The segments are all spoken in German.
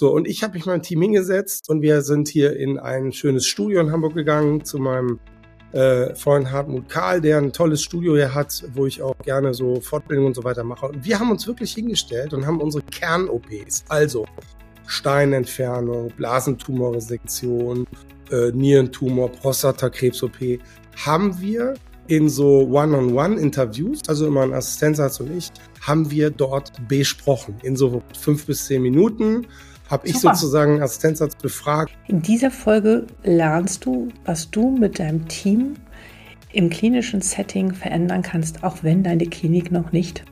So, und ich habe mich meinem Team hingesetzt und wir sind hier in ein schönes Studio in Hamburg gegangen zu meinem äh, Freund Hartmut Karl, der ein tolles Studio hier hat, wo ich auch gerne so Fortbildungen und so weiter mache. Und wir haben uns wirklich hingestellt und haben unsere Kern-OPs, also Steinentfernung, Blasentumorresektion, äh, Nierentumor, Prostatakrebs-OP, haben wir in so One-on-One-Interviews, also immer ein Assistenzarzt und ich, haben wir dort besprochen. In so fünf bis zehn Minuten habe ich sozusagen Assistenzarzt befragt. In dieser Folge lernst du, was du mit deinem Team im klinischen Setting verändern kannst, auch wenn deine Klinik noch nicht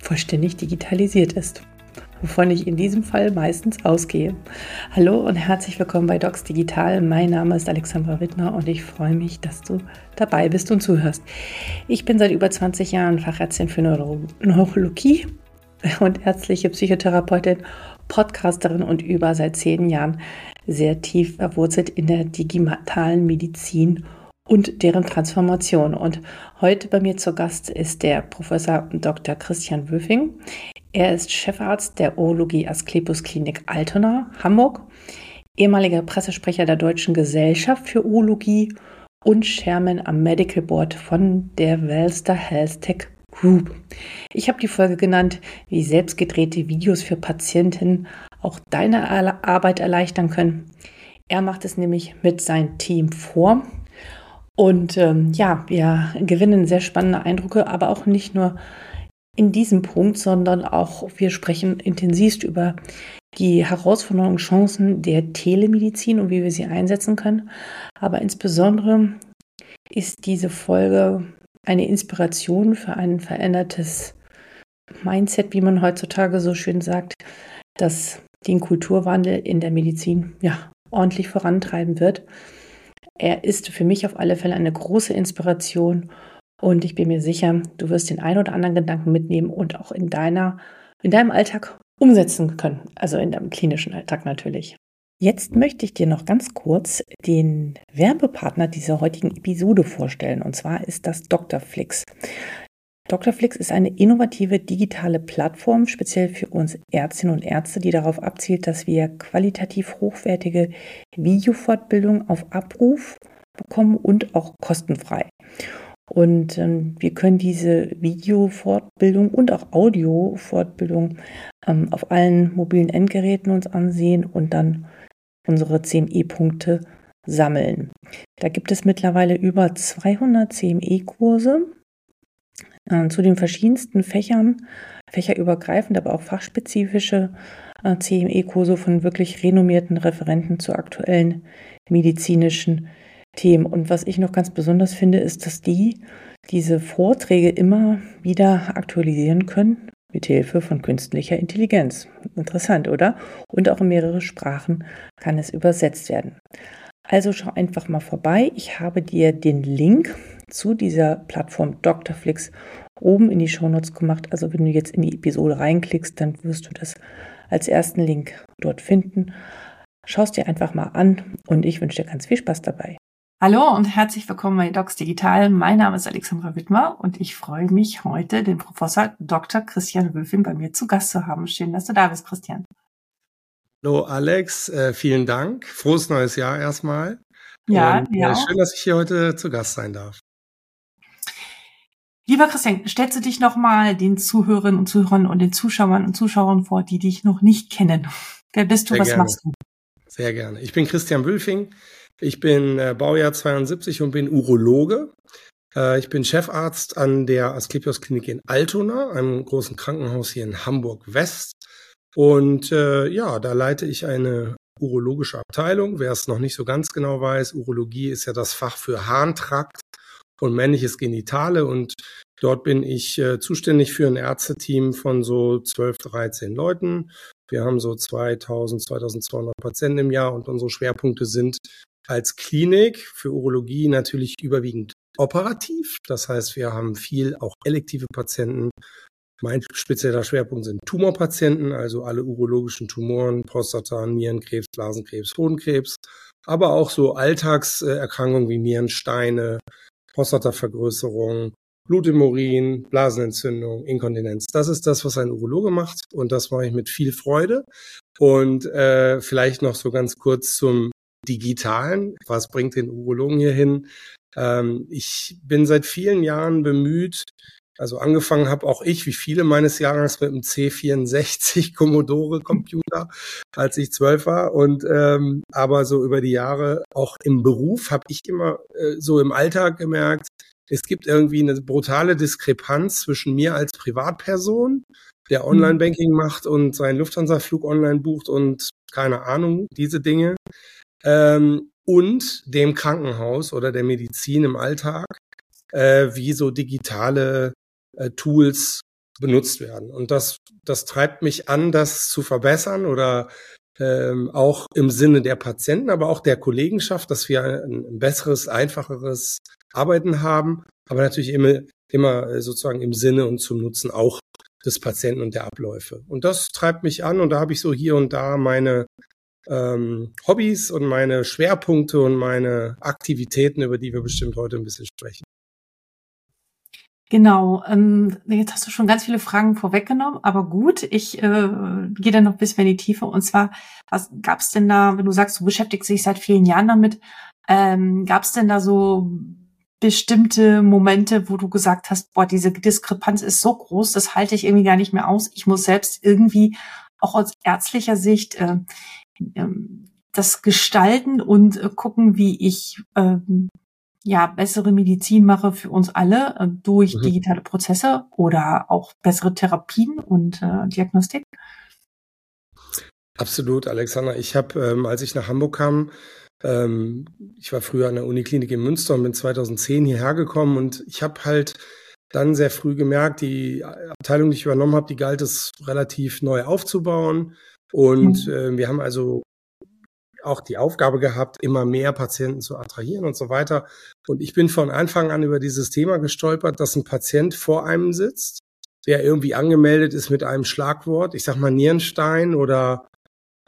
vollständig digitalisiert ist wovon ich in diesem Fall meistens ausgehe. Hallo und herzlich willkommen bei Docs Digital. Mein Name ist Alexandra Wittner und ich freue mich, dass du dabei bist und zuhörst. Ich bin seit über 20 Jahren Fachärztin für Neuro Neurologie und ärztliche Psychotherapeutin, Podcasterin und über seit zehn Jahren sehr tief verwurzelt in der digitalen Medizin und deren Transformation. Und heute bei mir zu Gast ist der Professor Dr. Christian Wöfing. Er ist Chefarzt der Urologie Asklepios Klinik Altona, Hamburg, ehemaliger Pressesprecher der Deutschen Gesellschaft für Urologie und Chairman am Medical Board von der Wellster Health Tech Group. Ich habe die Folge genannt, wie selbstgedrehte Videos für Patienten auch deine Arbeit erleichtern können. Er macht es nämlich mit seinem Team vor. Und ähm, ja, wir gewinnen sehr spannende Eindrücke, aber auch nicht nur in diesem Punkt, sondern auch wir sprechen intensivst über die Herausforderungen und Chancen der Telemedizin und wie wir sie einsetzen können. Aber insbesondere ist diese Folge eine Inspiration für ein verändertes Mindset, wie man heutzutage so schön sagt, das den Kulturwandel in der Medizin ja ordentlich vorantreiben wird. Er ist für mich auf alle Fälle eine große Inspiration und ich bin mir sicher, du wirst den ein oder anderen Gedanken mitnehmen und auch in deiner, in deinem Alltag umsetzen können. Also in deinem klinischen Alltag natürlich. Jetzt möchte ich dir noch ganz kurz den Werbepartner dieser heutigen Episode vorstellen. Und zwar ist das Dr. Flix. Dr. Flix ist eine innovative digitale Plattform, speziell für uns Ärztinnen und Ärzte, die darauf abzielt, dass wir qualitativ hochwertige Videofortbildung auf Abruf bekommen und auch kostenfrei. Und ähm, wir können diese Videofortbildung und auch Audiofortbildung ähm, auf allen mobilen Endgeräten uns ansehen und dann unsere CME-Punkte sammeln. Da gibt es mittlerweile über 200 CME-Kurse äh, zu den verschiedensten Fächern, fächerübergreifend, aber auch fachspezifische äh, CME-Kurse von wirklich renommierten Referenten zu aktuellen medizinischen Themen. Und was ich noch ganz besonders finde, ist, dass die diese Vorträge immer wieder aktualisieren können mit Hilfe von künstlicher Intelligenz. Interessant, oder? Und auch in mehrere Sprachen kann es übersetzt werden. Also schau einfach mal vorbei. Ich habe dir den Link zu dieser Plattform Doctorflix oben in die Shownotes gemacht. Also wenn du jetzt in die Episode reinklickst, dann wirst du das als ersten Link dort finden. Schau es dir einfach mal an und ich wünsche dir ganz viel Spaß dabei. Hallo und herzlich willkommen bei Docs Digital. Mein Name ist Alexandra Wittmer und ich freue mich heute, den Professor Dr. Christian Wülfing bei mir zu Gast zu haben. Schön, dass du da bist, Christian. Hallo Alex, äh, vielen Dank. Frohes neues Jahr erstmal. Ja, und, ja. Äh, schön, dass ich hier heute zu Gast sein darf. Lieber Christian, stellst du dich nochmal den Zuhörerinnen und Zuhörern und den Zuschauern und Zuschauern vor, die dich noch nicht kennen. Wer bist du, Sehr was gerne. machst du? Sehr gerne. Ich bin Christian Wülfing. Ich bin äh, Baujahr 72 und bin Urologe. Äh, ich bin Chefarzt an der Asklepios Klinik in Altona, einem großen Krankenhaus hier in Hamburg West. Und äh, ja, da leite ich eine urologische Abteilung. Wer es noch nicht so ganz genau weiß, Urologie ist ja das Fach für Harntrakt und männliches Genitale und dort bin ich äh, zuständig für ein Ärzteteam von so 12, 13 Leuten. Wir haben so 2000, 2200 Patienten im Jahr und unsere Schwerpunkte sind als Klinik für Urologie natürlich überwiegend operativ. Das heißt, wir haben viel auch elektive Patienten. Mein spezieller Schwerpunkt sind Tumorpatienten, also alle urologischen Tumoren, Prostata, Nierenkrebs, Blasenkrebs, Hodenkrebs, aber auch so Alltagserkrankungen wie Nierensteine, Prostatavergrößerung, Blut Blasenentzündung, Inkontinenz. Das ist das, was ein Urologe macht und das mache ich mit viel Freude. Und äh, vielleicht noch so ganz kurz zum Digitalen. Was bringt den Urologen hier hin? Ähm, ich bin seit vielen Jahren bemüht, also angefangen habe auch ich, wie viele meines Jahrgangs, mit einem C64 Commodore Computer, als ich zwölf war. Und ähm, aber so über die Jahre auch im Beruf habe ich immer äh, so im Alltag gemerkt, es gibt irgendwie eine brutale Diskrepanz zwischen mir als Privatperson, der mhm. Online-Banking macht und seinen Lufthansa-Flug online bucht und keine Ahnung, diese Dinge, ähm, und dem Krankenhaus oder der Medizin im Alltag, äh, wie so digitale äh, Tools benutzt werden. Und das, das treibt mich an, das zu verbessern oder ähm, auch im Sinne der Patienten, aber auch der Kollegenschaft, dass wir ein, ein besseres, einfacheres Arbeiten haben, aber natürlich immer, immer äh, sozusagen im Sinne und zum Nutzen auch des Patienten und der Abläufe. Und das treibt mich an und da habe ich so hier und da meine ähm, Hobbys und meine Schwerpunkte und meine Aktivitäten, über die wir bestimmt heute ein bisschen sprechen. Genau, ähm, jetzt hast du schon ganz viele Fragen vorweggenommen, aber gut, ich äh, gehe dann noch ein bisschen in die Tiefe. Und zwar, was gab es denn da, wenn du sagst, du beschäftigst dich seit vielen Jahren damit, ähm, gab es denn da so bestimmte Momente, wo du gesagt hast, boah, diese Diskrepanz ist so groß, das halte ich irgendwie gar nicht mehr aus. Ich muss selbst irgendwie auch aus ärztlicher Sicht äh, ähm, das gestalten und äh, gucken, wie ich ähm, ja bessere Medizin mache für uns alle äh, durch mhm. digitale Prozesse oder auch bessere Therapien und äh, Diagnostik? Absolut, Alexander. Ich habe, ähm, als ich nach Hamburg kam, ähm, ich war früher an der Uniklinik in Münster und bin 2010 hierher gekommen und ich habe halt dann sehr früh gemerkt, die Abteilung, die ich übernommen habe, die galt es relativ neu aufzubauen. Und äh, wir haben also auch die Aufgabe gehabt, immer mehr Patienten zu attrahieren und so weiter. Und ich bin von Anfang an über dieses Thema gestolpert, dass ein Patient vor einem sitzt, der irgendwie angemeldet ist mit einem Schlagwort, ich sag mal Nierenstein oder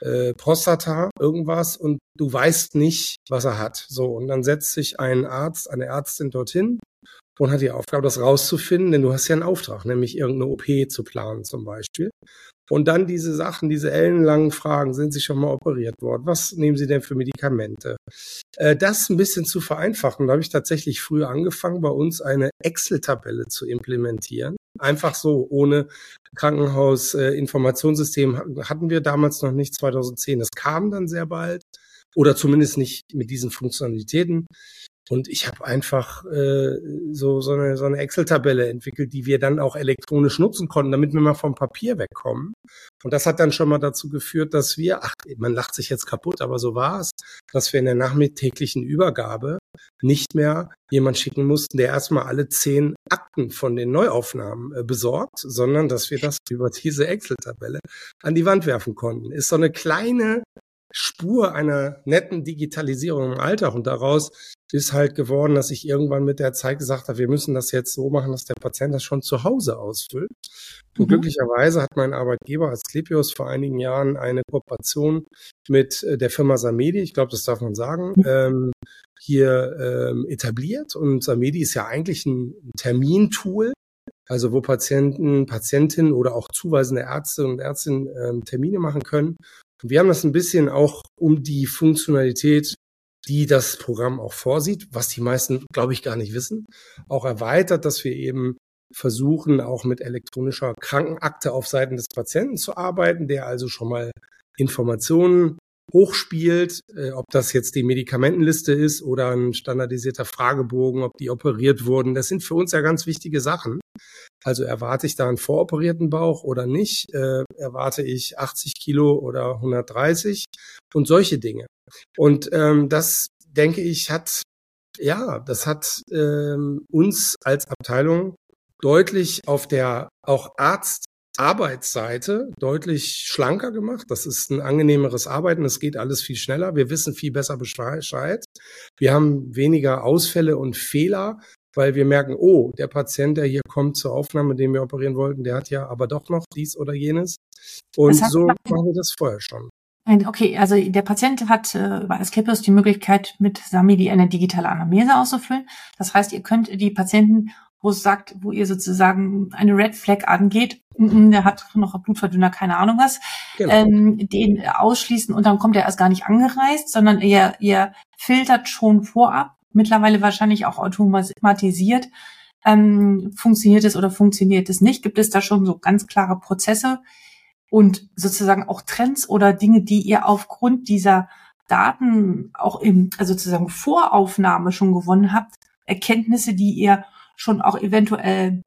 äh, Prostata, irgendwas, und du weißt nicht, was er hat. So, und dann setzt sich ein Arzt, eine Ärztin dorthin und hat die Aufgabe, das rauszufinden, denn du hast ja einen Auftrag, nämlich irgendeine OP zu planen zum Beispiel. Und dann diese Sachen, diese ellenlangen Fragen, sind Sie schon mal operiert worden? Was nehmen Sie denn für Medikamente? Äh, das ein bisschen zu vereinfachen, da habe ich tatsächlich früher angefangen, bei uns eine Excel-Tabelle zu implementieren. Einfach so, ohne Krankenhaus-Informationssystem hatten wir damals noch nicht, 2010. Das kam dann sehr bald oder zumindest nicht mit diesen Funktionalitäten. Und ich habe einfach äh, so, so eine, so eine Excel-Tabelle entwickelt, die wir dann auch elektronisch nutzen konnten, damit wir mal vom Papier wegkommen. Und das hat dann schon mal dazu geführt, dass wir, ach, man lacht sich jetzt kaputt, aber so war es, dass wir in der nachmittäglichen Übergabe nicht mehr jemand schicken mussten, der erstmal alle zehn Akten von den Neuaufnahmen äh, besorgt, sondern dass wir das über diese Excel-Tabelle an die Wand werfen konnten. Ist so eine kleine Spur einer netten Digitalisierung im Alltag und daraus ist halt geworden, dass ich irgendwann mit der Zeit gesagt habe, wir müssen das jetzt so machen, dass der Patient das schon zu Hause ausfüllt. Und mhm. glücklicherweise hat mein Arbeitgeber als Klepios vor einigen Jahren eine Kooperation mit äh, der Firma Samedi, ich glaube, das darf man sagen, mhm. ähm, hier ähm, etabliert. Und Samedi ist ja eigentlich ein Termintool, also wo Patienten, Patientinnen oder auch zuweisende Ärzte und Ärztinnen ähm, Termine machen können. Wir haben das ein bisschen auch um die Funktionalität die das Programm auch vorsieht, was die meisten, glaube ich, gar nicht wissen, auch erweitert, dass wir eben versuchen, auch mit elektronischer Krankenakte auf Seiten des Patienten zu arbeiten, der also schon mal Informationen hochspielt, äh, ob das jetzt die Medikamentenliste ist oder ein standardisierter Fragebogen, ob die operiert wurden. Das sind für uns ja ganz wichtige Sachen. Also erwarte ich da einen voroperierten Bauch oder nicht? Äh, erwarte ich 80 Kilo oder 130 und solche Dinge. Und ähm, das, denke ich, hat, ja, das hat ähm, uns als Abteilung deutlich auf der auch Arztarbeitsseite deutlich schlanker gemacht. Das ist ein angenehmeres Arbeiten. Es geht alles viel schneller. Wir wissen viel besser Bescheid. Wir haben weniger Ausfälle und Fehler, weil wir merken, oh, der Patient, der hier kommt zur Aufnahme, den wir operieren wollten, der hat ja aber doch noch dies oder jenes. Und so machen wir das vorher schon. Okay, also der Patient hat äh, über Asklepios die Möglichkeit, mit Samidi eine digitale Anamnese auszufüllen. Das heißt, ihr könnt die Patienten wo es sagt, wo ihr sozusagen eine Red Flag angeht, mm, der hat noch Blutverdünner, keine Ahnung was, genau. ähm, den ausschließen und dann kommt er erst gar nicht angereist, sondern ihr, ihr filtert schon vorab, mittlerweile wahrscheinlich auch automatisiert, ähm, funktioniert es oder funktioniert es nicht? Gibt es da schon so ganz klare Prozesse und sozusagen auch Trends oder Dinge, die ihr aufgrund dieser Daten auch im, also sozusagen Voraufnahme schon gewonnen habt, Erkenntnisse, die ihr schon auch eventuell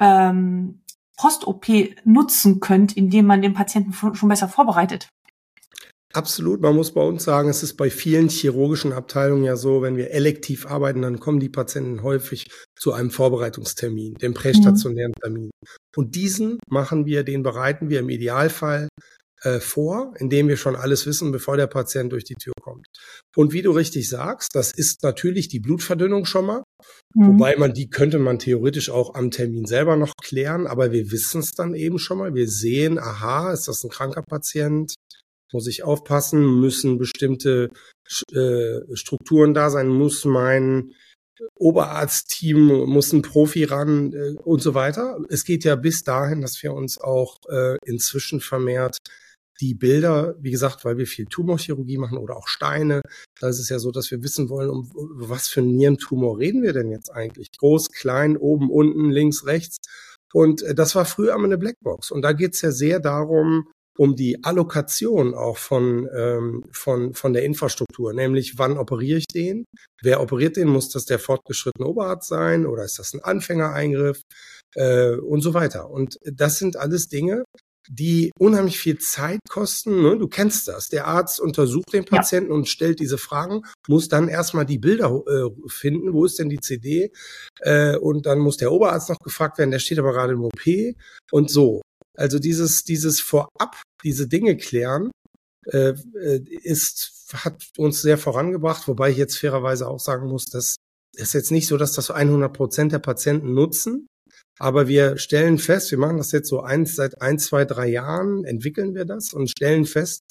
ähm, Post-OP nutzen könnt, indem man den Patienten schon besser vorbereitet? Absolut. Man muss bei uns sagen, es ist bei vielen chirurgischen Abteilungen ja so, wenn wir elektiv arbeiten, dann kommen die Patienten häufig zu einem Vorbereitungstermin, dem prästationären mhm. Termin. Und diesen machen wir, den bereiten wir im Idealfall äh, vor, indem wir schon alles wissen, bevor der Patient durch die Tür kommt. Und wie du richtig sagst, das ist natürlich die Blutverdünnung schon mal, mhm. wobei man die könnte man theoretisch auch am Termin selber noch klären, aber wir wissen es dann eben schon mal. Wir sehen, aha, ist das ein kranker Patient? Muss ich aufpassen, müssen bestimmte äh, Strukturen da sein, muss mein Oberarztteam, muss ein Profi ran äh, und so weiter. Es geht ja bis dahin, dass wir uns auch äh, inzwischen vermehrt die Bilder, wie gesagt, weil wir viel Tumorchirurgie machen oder auch Steine, da ist es ja so, dass wir wissen wollen, um was für einen Nierentumor reden wir denn jetzt eigentlich? Groß, klein, oben, unten, links, rechts. Und das war früher einmal eine Blackbox. Und da geht es ja sehr darum, um die Allokation auch von, ähm, von, von der Infrastruktur, nämlich wann operiere ich den, wer operiert den, muss das der fortgeschrittene Oberarzt sein oder ist das ein Anfängereingriff äh, und so weiter. Und das sind alles Dinge, die unheimlich viel Zeit kosten. Ne? Du kennst das. Der Arzt untersucht den Patienten ja. und stellt diese Fragen, muss dann erstmal die Bilder äh, finden, wo ist denn die CD? Äh, und dann muss der Oberarzt noch gefragt werden, der steht aber gerade im OP und so. Also dieses, dieses vorab, diese Dinge klären, äh, äh, ist, hat uns sehr vorangebracht, wobei ich jetzt fairerweise auch sagen muss, dass es jetzt nicht so, dass das 100 Prozent der Patienten nutzen, aber wir stellen fest, wir machen das jetzt so eins, seit ein, zwei, drei Jahren, entwickeln wir das und stellen fest,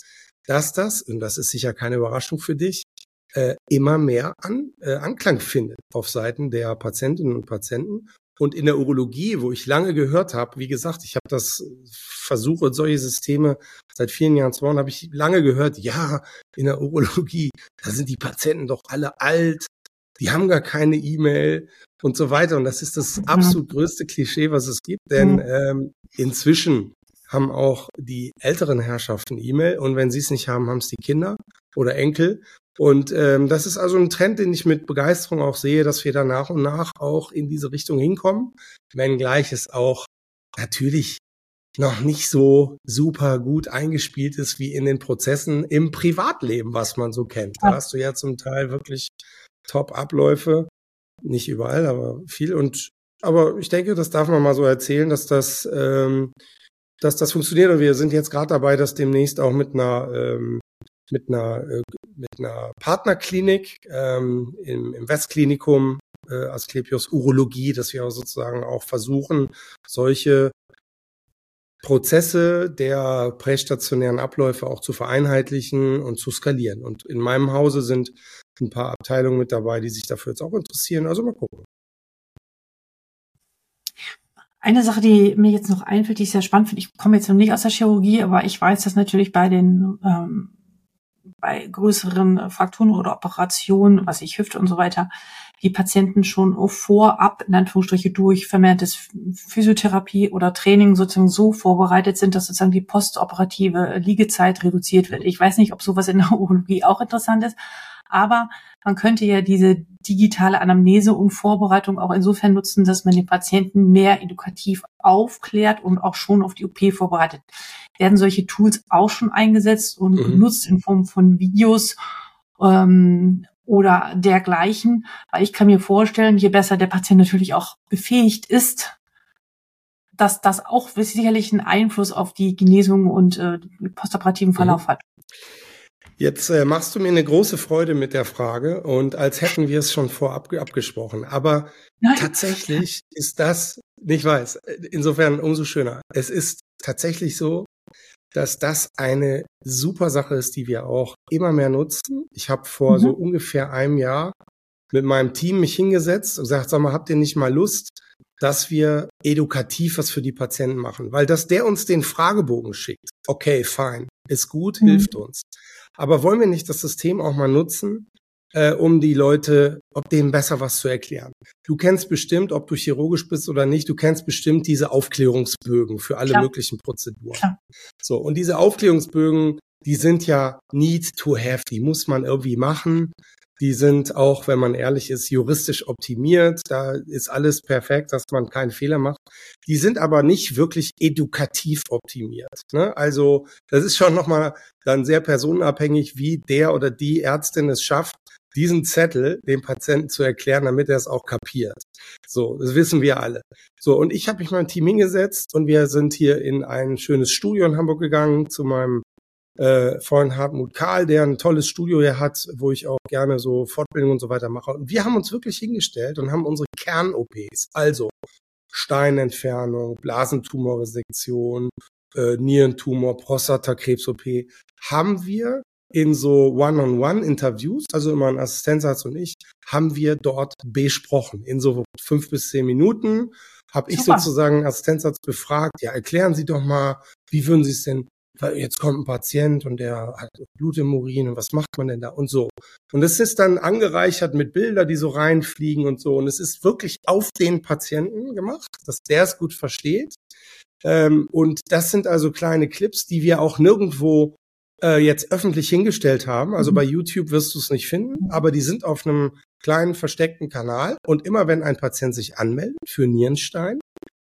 dass das, und das ist sicher keine Überraschung für dich, äh, immer mehr an, äh, Anklang findet auf Seiten der Patientinnen und Patienten und in der Urologie, wo ich lange gehört habe, wie gesagt, ich habe das versuche, solche Systeme seit vielen Jahren zu bauen, habe ich lange gehört, ja, in der Urologie, da sind die Patienten doch alle alt, die haben gar keine E-Mail und so weiter. Und das ist das absolut größte Klischee, was es gibt, denn ähm, inzwischen haben auch die älteren Herrschaften E-Mail und wenn sie es nicht haben, haben es die Kinder oder Enkel. Und ähm, das ist also ein Trend, den ich mit Begeisterung auch sehe, dass wir da nach und nach auch in diese Richtung hinkommen, wenngleich es auch natürlich noch nicht so super gut eingespielt ist wie in den Prozessen im Privatleben, was man so kennt. Da hast du ja zum Teil wirklich Top-Abläufe, nicht überall, aber viel. Und aber ich denke, das darf man mal so erzählen, dass das, ähm, dass das funktioniert. Und wir sind jetzt gerade dabei, das demnächst auch mit einer ähm, mit einer, äh, mit einer Partnerklinik ähm, im, im Westklinikum äh, Asklepios Urologie, dass wir sozusagen auch versuchen, solche Prozesse der prästationären Abläufe auch zu vereinheitlichen und zu skalieren. Und in meinem Hause sind ein paar Abteilungen mit dabei, die sich dafür jetzt auch interessieren. Also mal gucken. Eine Sache, die mir jetzt noch einfällt, die ich sehr spannend finde, ich komme jetzt noch nicht aus der Chirurgie, aber ich weiß, dass natürlich bei den ähm, bei größeren Frakturen oder Operationen, was ich Hüfte und so weiter, die Patienten schon vorab, in Anführungsstriche, durch vermehrtes Physiotherapie oder Training sozusagen so vorbereitet sind, dass sozusagen die postoperative Liegezeit reduziert wird. Ich weiß nicht, ob sowas in der Urologie auch interessant ist, aber man könnte ja diese digitale Anamnese und Vorbereitung auch insofern nutzen, dass man den Patienten mehr edukativ aufklärt und auch schon auf die OP vorbereitet. Werden solche Tools auch schon eingesetzt und mhm. genutzt in Form von Videos ähm, oder dergleichen? Weil ich kann mir vorstellen, je besser der Patient natürlich auch befähigt ist, dass das auch sicherlich einen Einfluss auf die Genesung und äh, postoperativen Verlauf mhm. hat. Jetzt äh, machst du mir eine große Freude mit der Frage und als hätten wir es schon vorab abgesprochen. Aber Nein. tatsächlich ist das, nicht weiß, insofern umso schöner. Es ist tatsächlich so, dass das eine super Sache ist, die wir auch immer mehr nutzen. Ich habe vor mhm. so ungefähr einem Jahr mit meinem Team mich hingesetzt und gesagt, sag mal, habt ihr nicht mal Lust, dass wir edukativ was für die Patienten machen? Weil dass der uns den Fragebogen schickt, okay, fein, ist gut, mhm. hilft uns. Aber wollen wir nicht das System auch mal nutzen, äh, um die Leute, ob denen besser was zu erklären. Du kennst bestimmt, ob du chirurgisch bist oder nicht, du kennst bestimmt diese Aufklärungsbögen für alle Klar. möglichen Prozeduren. Klar. So, und diese Aufklärungsbögen, die sind ja need to have, die muss man irgendwie machen. Die sind auch, wenn man ehrlich ist, juristisch optimiert. Da ist alles perfekt, dass man keinen Fehler macht. Die sind aber nicht wirklich edukativ optimiert. Ne? Also das ist schon nochmal dann sehr personenabhängig, wie der oder die Ärztin es schafft, diesen Zettel dem Patienten zu erklären, damit er es auch kapiert. So, das wissen wir alle. So, und ich habe mich mein Team hingesetzt und wir sind hier in ein schönes Studio in Hamburg gegangen zu meinem äh, Freund Hartmut Karl, der ein tolles Studio hier hat, wo ich auch gerne so Fortbildung und so weiter mache. Und wir haben uns wirklich hingestellt und haben unsere Kern-OPs, also Steinentfernung, Blasentumorresektion, äh, Nierentumor, Prostatakrebs-OP, haben wir in so One-on-One-Interviews, also immer ein Assistenzarzt und ich, haben wir dort besprochen. In so fünf bis zehn Minuten habe ich sozusagen Assistenzarzt befragt, ja, erklären Sie doch mal, wie würden Sie es denn jetzt kommt ein Patient und der hat Blut im Urin und was macht man denn da und so. Und es ist dann angereichert mit Bilder, die so reinfliegen und so. Und es ist wirklich auf den Patienten gemacht, dass der es gut versteht. Ähm, und das sind also kleine Clips, die wir auch nirgendwo äh, jetzt öffentlich hingestellt haben. Also mhm. bei YouTube wirst du es nicht finden, aber die sind auf einem kleinen versteckten Kanal. Und immer wenn ein Patient sich anmeldet für Nierenstein,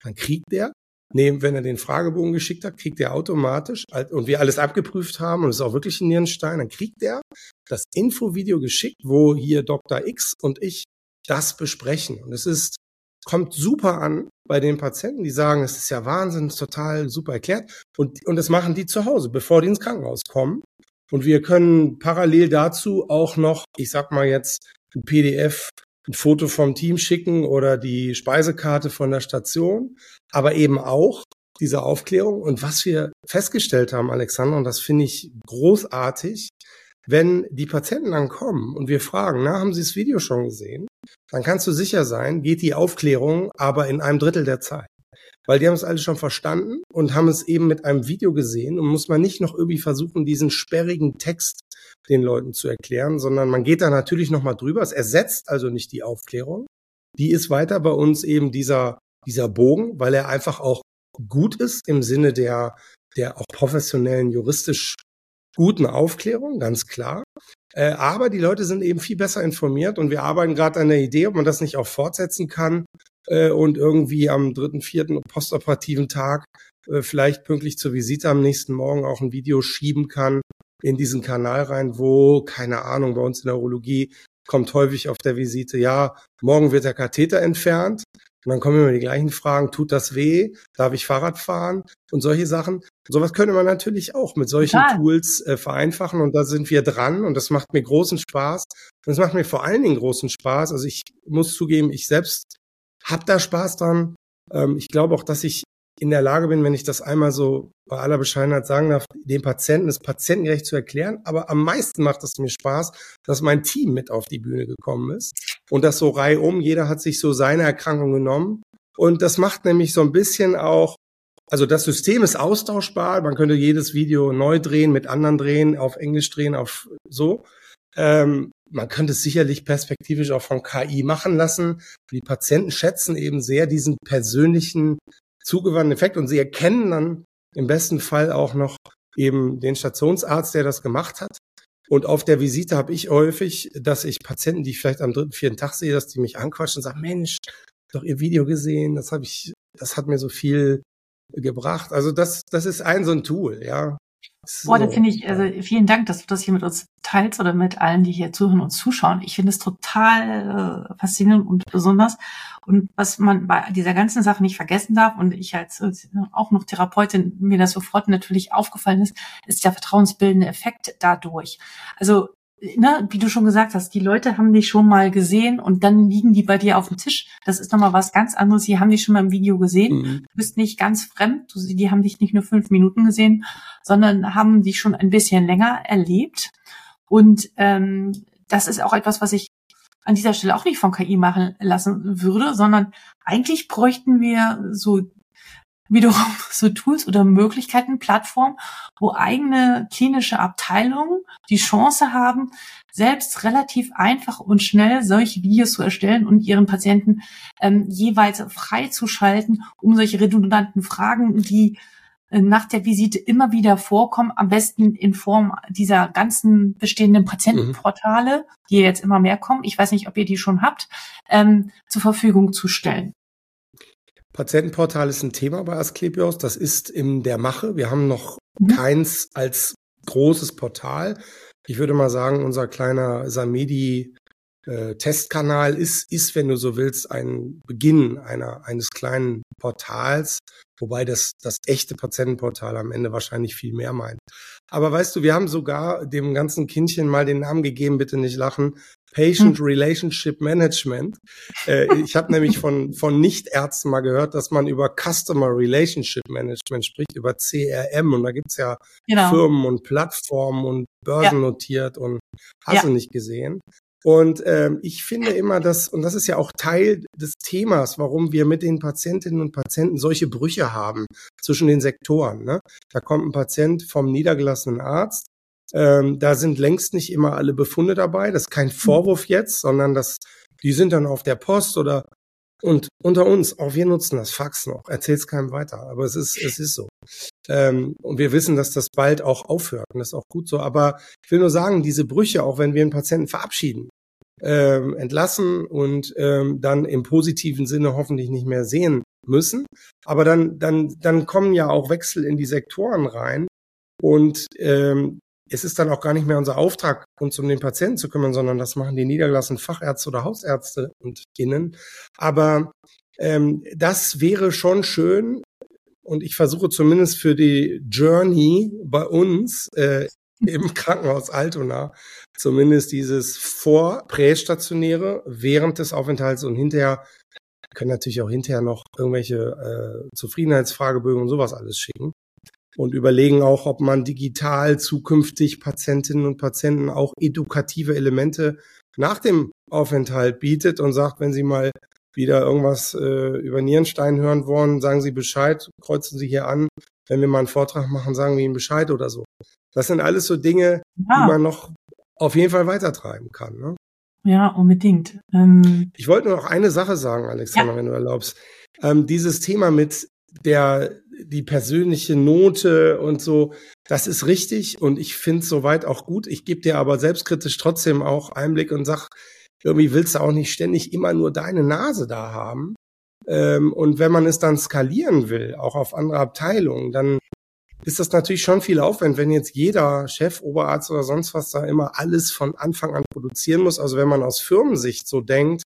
dann kriegt der Nee, wenn er den Fragebogen geschickt hat, kriegt er automatisch, und wir alles abgeprüft haben und es ist auch wirklich ein Nierenstein, dann kriegt er das Infovideo geschickt, wo hier Dr. X und ich das besprechen. Und es ist, kommt super an bei den Patienten, die sagen, es ist ja Wahnsinn, ist total super erklärt. Und, und das machen die zu Hause, bevor die ins Krankenhaus kommen. Und wir können parallel dazu auch noch, ich sag mal jetzt, ein PDF ein Foto vom Team schicken oder die Speisekarte von der Station, aber eben auch diese Aufklärung. Und was wir festgestellt haben, Alexander, und das finde ich großartig, wenn die Patienten dann kommen und wir fragen, na, haben Sie das Video schon gesehen? Dann kannst du sicher sein, geht die Aufklärung aber in einem Drittel der Zeit weil die haben es alle schon verstanden und haben es eben mit einem Video gesehen und muss man nicht noch irgendwie versuchen, diesen sperrigen Text den Leuten zu erklären, sondern man geht da natürlich nochmal drüber. Es ersetzt also nicht die Aufklärung. Die ist weiter bei uns eben dieser, dieser Bogen, weil er einfach auch gut ist im Sinne der, der auch professionellen, juristisch guten Aufklärung, ganz klar. Äh, aber die Leute sind eben viel besser informiert und wir arbeiten gerade an der Idee, ob man das nicht auch fortsetzen kann äh, und irgendwie am dritten, vierten postoperativen Tag äh, vielleicht pünktlich zur Visite am nächsten Morgen auch ein Video schieben kann in diesen Kanal rein, wo, keine Ahnung, bei uns in der Urologie kommt häufig auf der Visite, ja, morgen wird der Katheter entfernt. Und dann kommen immer die gleichen Fragen, tut das weh? Darf ich Fahrrad fahren? Und solche Sachen. Und sowas könnte man natürlich auch mit solchen Total. Tools äh, vereinfachen. Und da sind wir dran. Und das macht mir großen Spaß. Und es macht mir vor allen Dingen großen Spaß. Also ich muss zugeben, ich selbst hab da Spaß dran. Ähm, ich glaube auch, dass ich in der Lage bin, wenn ich das einmal so bei aller Bescheidenheit sagen darf, dem Patienten das patientengerecht zu erklären. Aber am meisten macht es mir Spaß, dass mein Team mit auf die Bühne gekommen ist und das so reihum. Jeder hat sich so seine Erkrankung genommen. Und das macht nämlich so ein bisschen auch, also das System ist austauschbar. Man könnte jedes Video neu drehen, mit anderen drehen, auf Englisch drehen, auf so. Ähm, man könnte es sicherlich perspektivisch auch von KI machen lassen. Die Patienten schätzen eben sehr diesen persönlichen zugewandten Effekt und sie erkennen dann im besten Fall auch noch eben den Stationsarzt, der das gemacht hat. Und auf der Visite habe ich häufig, dass ich Patienten, die ich vielleicht am dritten, vierten Tag sehe, dass die mich anquatschen und sagen, Mensch, doch ihr Video gesehen, das habe ich, das hat mir so viel gebracht. Also das, das ist ein so ein Tool, ja. So. Boah, da finde ich, also vielen Dank, dass du das hier mit uns teilst oder mit allen, die hier zuhören und zuschauen. Ich finde es total äh, faszinierend und besonders. Und was man bei dieser ganzen Sache nicht vergessen darf, und ich als äh, auch noch Therapeutin mir das sofort natürlich aufgefallen ist, ist der vertrauensbildende Effekt dadurch. Also ne, wie du schon gesagt hast, die Leute haben dich schon mal gesehen und dann liegen die bei dir auf dem Tisch. Das ist nochmal was ganz anderes. Die haben dich schon mal im Video gesehen. Mhm. Du bist nicht ganz fremd. Du, die haben dich nicht nur fünf Minuten gesehen, sondern haben dich schon ein bisschen länger erlebt. Und ähm, das ist auch etwas, was ich an dieser Stelle auch nicht von KI machen lassen würde, sondern eigentlich bräuchten wir so wiederum so Tools oder Möglichkeiten, Plattformen, wo eigene klinische Abteilungen die Chance haben, selbst relativ einfach und schnell solche Videos zu erstellen und ihren Patienten ähm, jeweils freizuschalten, um solche redundanten Fragen, die äh, nach der Visite immer wieder vorkommen, am besten in Form dieser ganzen bestehenden Patientenportale, mhm. die jetzt immer mehr kommen, ich weiß nicht, ob ihr die schon habt, ähm, zur Verfügung zu stellen. Patientenportal ist ein Thema bei Asklepios. Das ist in der Mache. Wir haben noch mhm. keins als großes Portal. Ich würde mal sagen, unser kleiner Samedi äh, Testkanal ist, ist, wenn du so willst, ein Beginn einer, eines kleinen Portals, wobei das, das echte Patientenportal am Ende wahrscheinlich viel mehr meint. Aber weißt du, wir haben sogar dem ganzen Kindchen mal den Namen gegeben, bitte nicht lachen, Patient hm. Relationship Management. Äh, ich habe nämlich von, von Nichtärzten mal gehört, dass man über Customer Relationship Management spricht, über CRM. Und da gibt's ja genau. Firmen und Plattformen und börsennotiert ja. und hast ja. du nicht gesehen. Und ähm, ich finde immer, dass, und das ist ja auch Teil des Themas, warum wir mit den Patientinnen und Patienten solche Brüche haben zwischen den Sektoren. Ne? Da kommt ein Patient vom niedergelassenen Arzt, ähm, da sind längst nicht immer alle Befunde dabei. Das ist kein mhm. Vorwurf jetzt, sondern das, die sind dann auf der Post oder und unter uns, auch wir nutzen das Fax noch. Erzähl's keinem weiter, aber es ist es ist so. Ähm, und wir wissen, dass das bald auch aufhört und das ist auch gut so. Aber ich will nur sagen, diese Brüche, auch wenn wir einen Patienten verabschieden, ähm, entlassen und ähm, dann im positiven Sinne hoffentlich nicht mehr sehen müssen, aber dann dann dann kommen ja auch Wechsel in die Sektoren rein und ähm, es ist dann auch gar nicht mehr unser Auftrag, uns um den Patienten zu kümmern, sondern das machen die niedergelassenen Fachärzte oder Hausärzte und innen. Aber ähm, das wäre schon schön. Und ich versuche zumindest für die Journey bei uns äh, im Krankenhaus Altona zumindest dieses vor-prästationäre während des Aufenthalts und hinterher können natürlich auch hinterher noch irgendwelche äh, Zufriedenheitsfragebögen und sowas alles schicken und überlegen auch, ob man digital zukünftig Patientinnen und Patienten auch edukative Elemente nach dem Aufenthalt bietet und sagt, wenn Sie mal wieder irgendwas äh, über Nierenstein hören wollen, sagen Sie Bescheid, kreuzen Sie hier an. Wenn wir mal einen Vortrag machen, sagen wir Ihnen Bescheid oder so. Das sind alles so Dinge, ja. die man noch auf jeden Fall weitertreiben kann. Ne? Ja, unbedingt. Ähm ich wollte nur noch eine Sache sagen, Alexander, ja. wenn du erlaubst. Ähm, dieses Thema mit der die persönliche Note und so, das ist richtig und ich finde soweit auch gut. Ich gebe dir aber selbstkritisch trotzdem auch Einblick und sag, irgendwie willst du auch nicht ständig immer nur deine Nase da haben. Ähm, und wenn man es dann skalieren will, auch auf andere Abteilungen, dann ist das natürlich schon viel Aufwand, wenn jetzt jeder Chef, Oberarzt oder sonst was da immer alles von Anfang an produzieren muss. Also wenn man aus Firmensicht so denkt,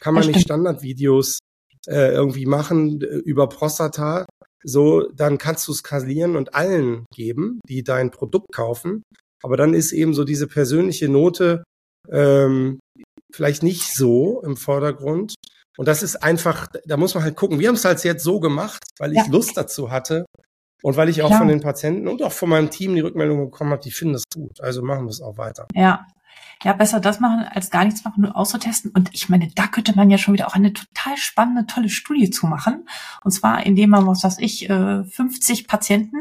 kann man nicht Standardvideos äh, irgendwie machen äh, über Prostata, so, dann kannst du skalieren und allen geben, die dein Produkt kaufen. Aber dann ist eben so diese persönliche Note ähm, vielleicht nicht so im Vordergrund. Und das ist einfach, da muss man halt gucken. Wir haben es halt jetzt so gemacht, weil ich ja. Lust dazu hatte und weil ich auch ja. von den Patienten und auch von meinem Team die Rückmeldung bekommen habe, die finden das gut. Also machen wir es auch weiter. Ja, ja, besser das machen, als gar nichts machen, nur auszutesten. Und ich meine, da könnte man ja schon wieder auch eine total spannende, tolle Studie zu machen. Und zwar, indem man, was weiß ich, 50 äh, Patienten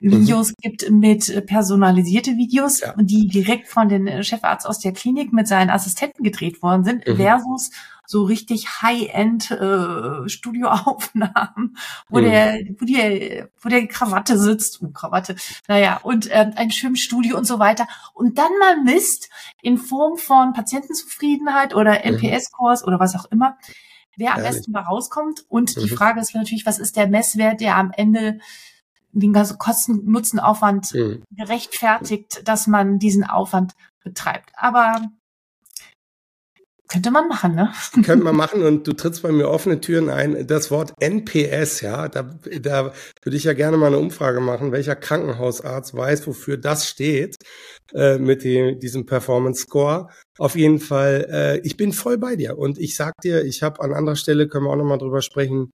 Videos mhm. gibt mit personalisierte Videos, ja. die direkt von den Chefarzt aus der Klinik mit seinen Assistenten gedreht worden sind, mhm. versus so richtig High-End äh, Studioaufnahmen, wo mhm. der, wo die, wo der Krawatte sitzt, uh, Krawatte, naja, und äh, ein Schwimmstudio und so weiter. Und dann mal misst in Form von Patientenzufriedenheit oder NPS-Kurs mhm. oder was auch immer, wer am besten da rauskommt. Und mhm. die Frage ist natürlich, was ist der Messwert, der am Ende den ganzen Kosten-Nutzen-Aufwand mhm. gerechtfertigt, dass man diesen Aufwand betreibt. Aber könnte man machen, ne? Könnte man machen und du trittst bei mir offene Türen ein. Das Wort NPS, ja, da, da würde ich ja gerne mal eine Umfrage machen, welcher Krankenhausarzt weiß, wofür das steht äh, mit dem, diesem Performance Score. Auf jeden Fall, äh, ich bin voll bei dir und ich sag dir, ich habe an anderer Stelle, können wir auch nochmal drüber sprechen,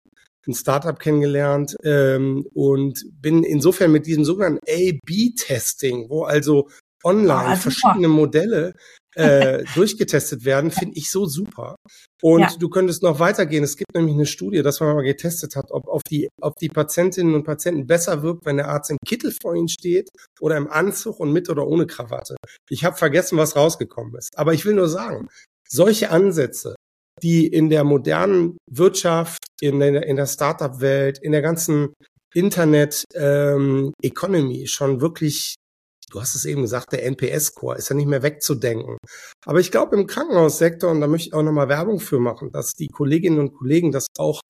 ein Startup kennengelernt ähm, und bin insofern mit diesem sogenannten A-B-Testing, wo also online oh, verschiedene Modelle äh, durchgetestet werden, finde ich so super. Und ja. du könntest noch weitergehen. Es gibt nämlich eine Studie, dass man mal getestet hat, ob auf die, ob die Patientinnen und Patienten besser wirkt, wenn der Arzt im Kittel vor ihnen steht oder im Anzug und mit oder ohne Krawatte. Ich habe vergessen, was rausgekommen ist. Aber ich will nur sagen, solche Ansätze, die in der modernen Wirtschaft, in der, in der Startup-Welt, in der ganzen Internet-Economy ähm, schon wirklich du hast es eben gesagt, der NPS-Score ist ja nicht mehr wegzudenken. Aber ich glaube im Krankenhaussektor, und da möchte ich auch nochmal Werbung für machen, dass die Kolleginnen und Kollegen das auch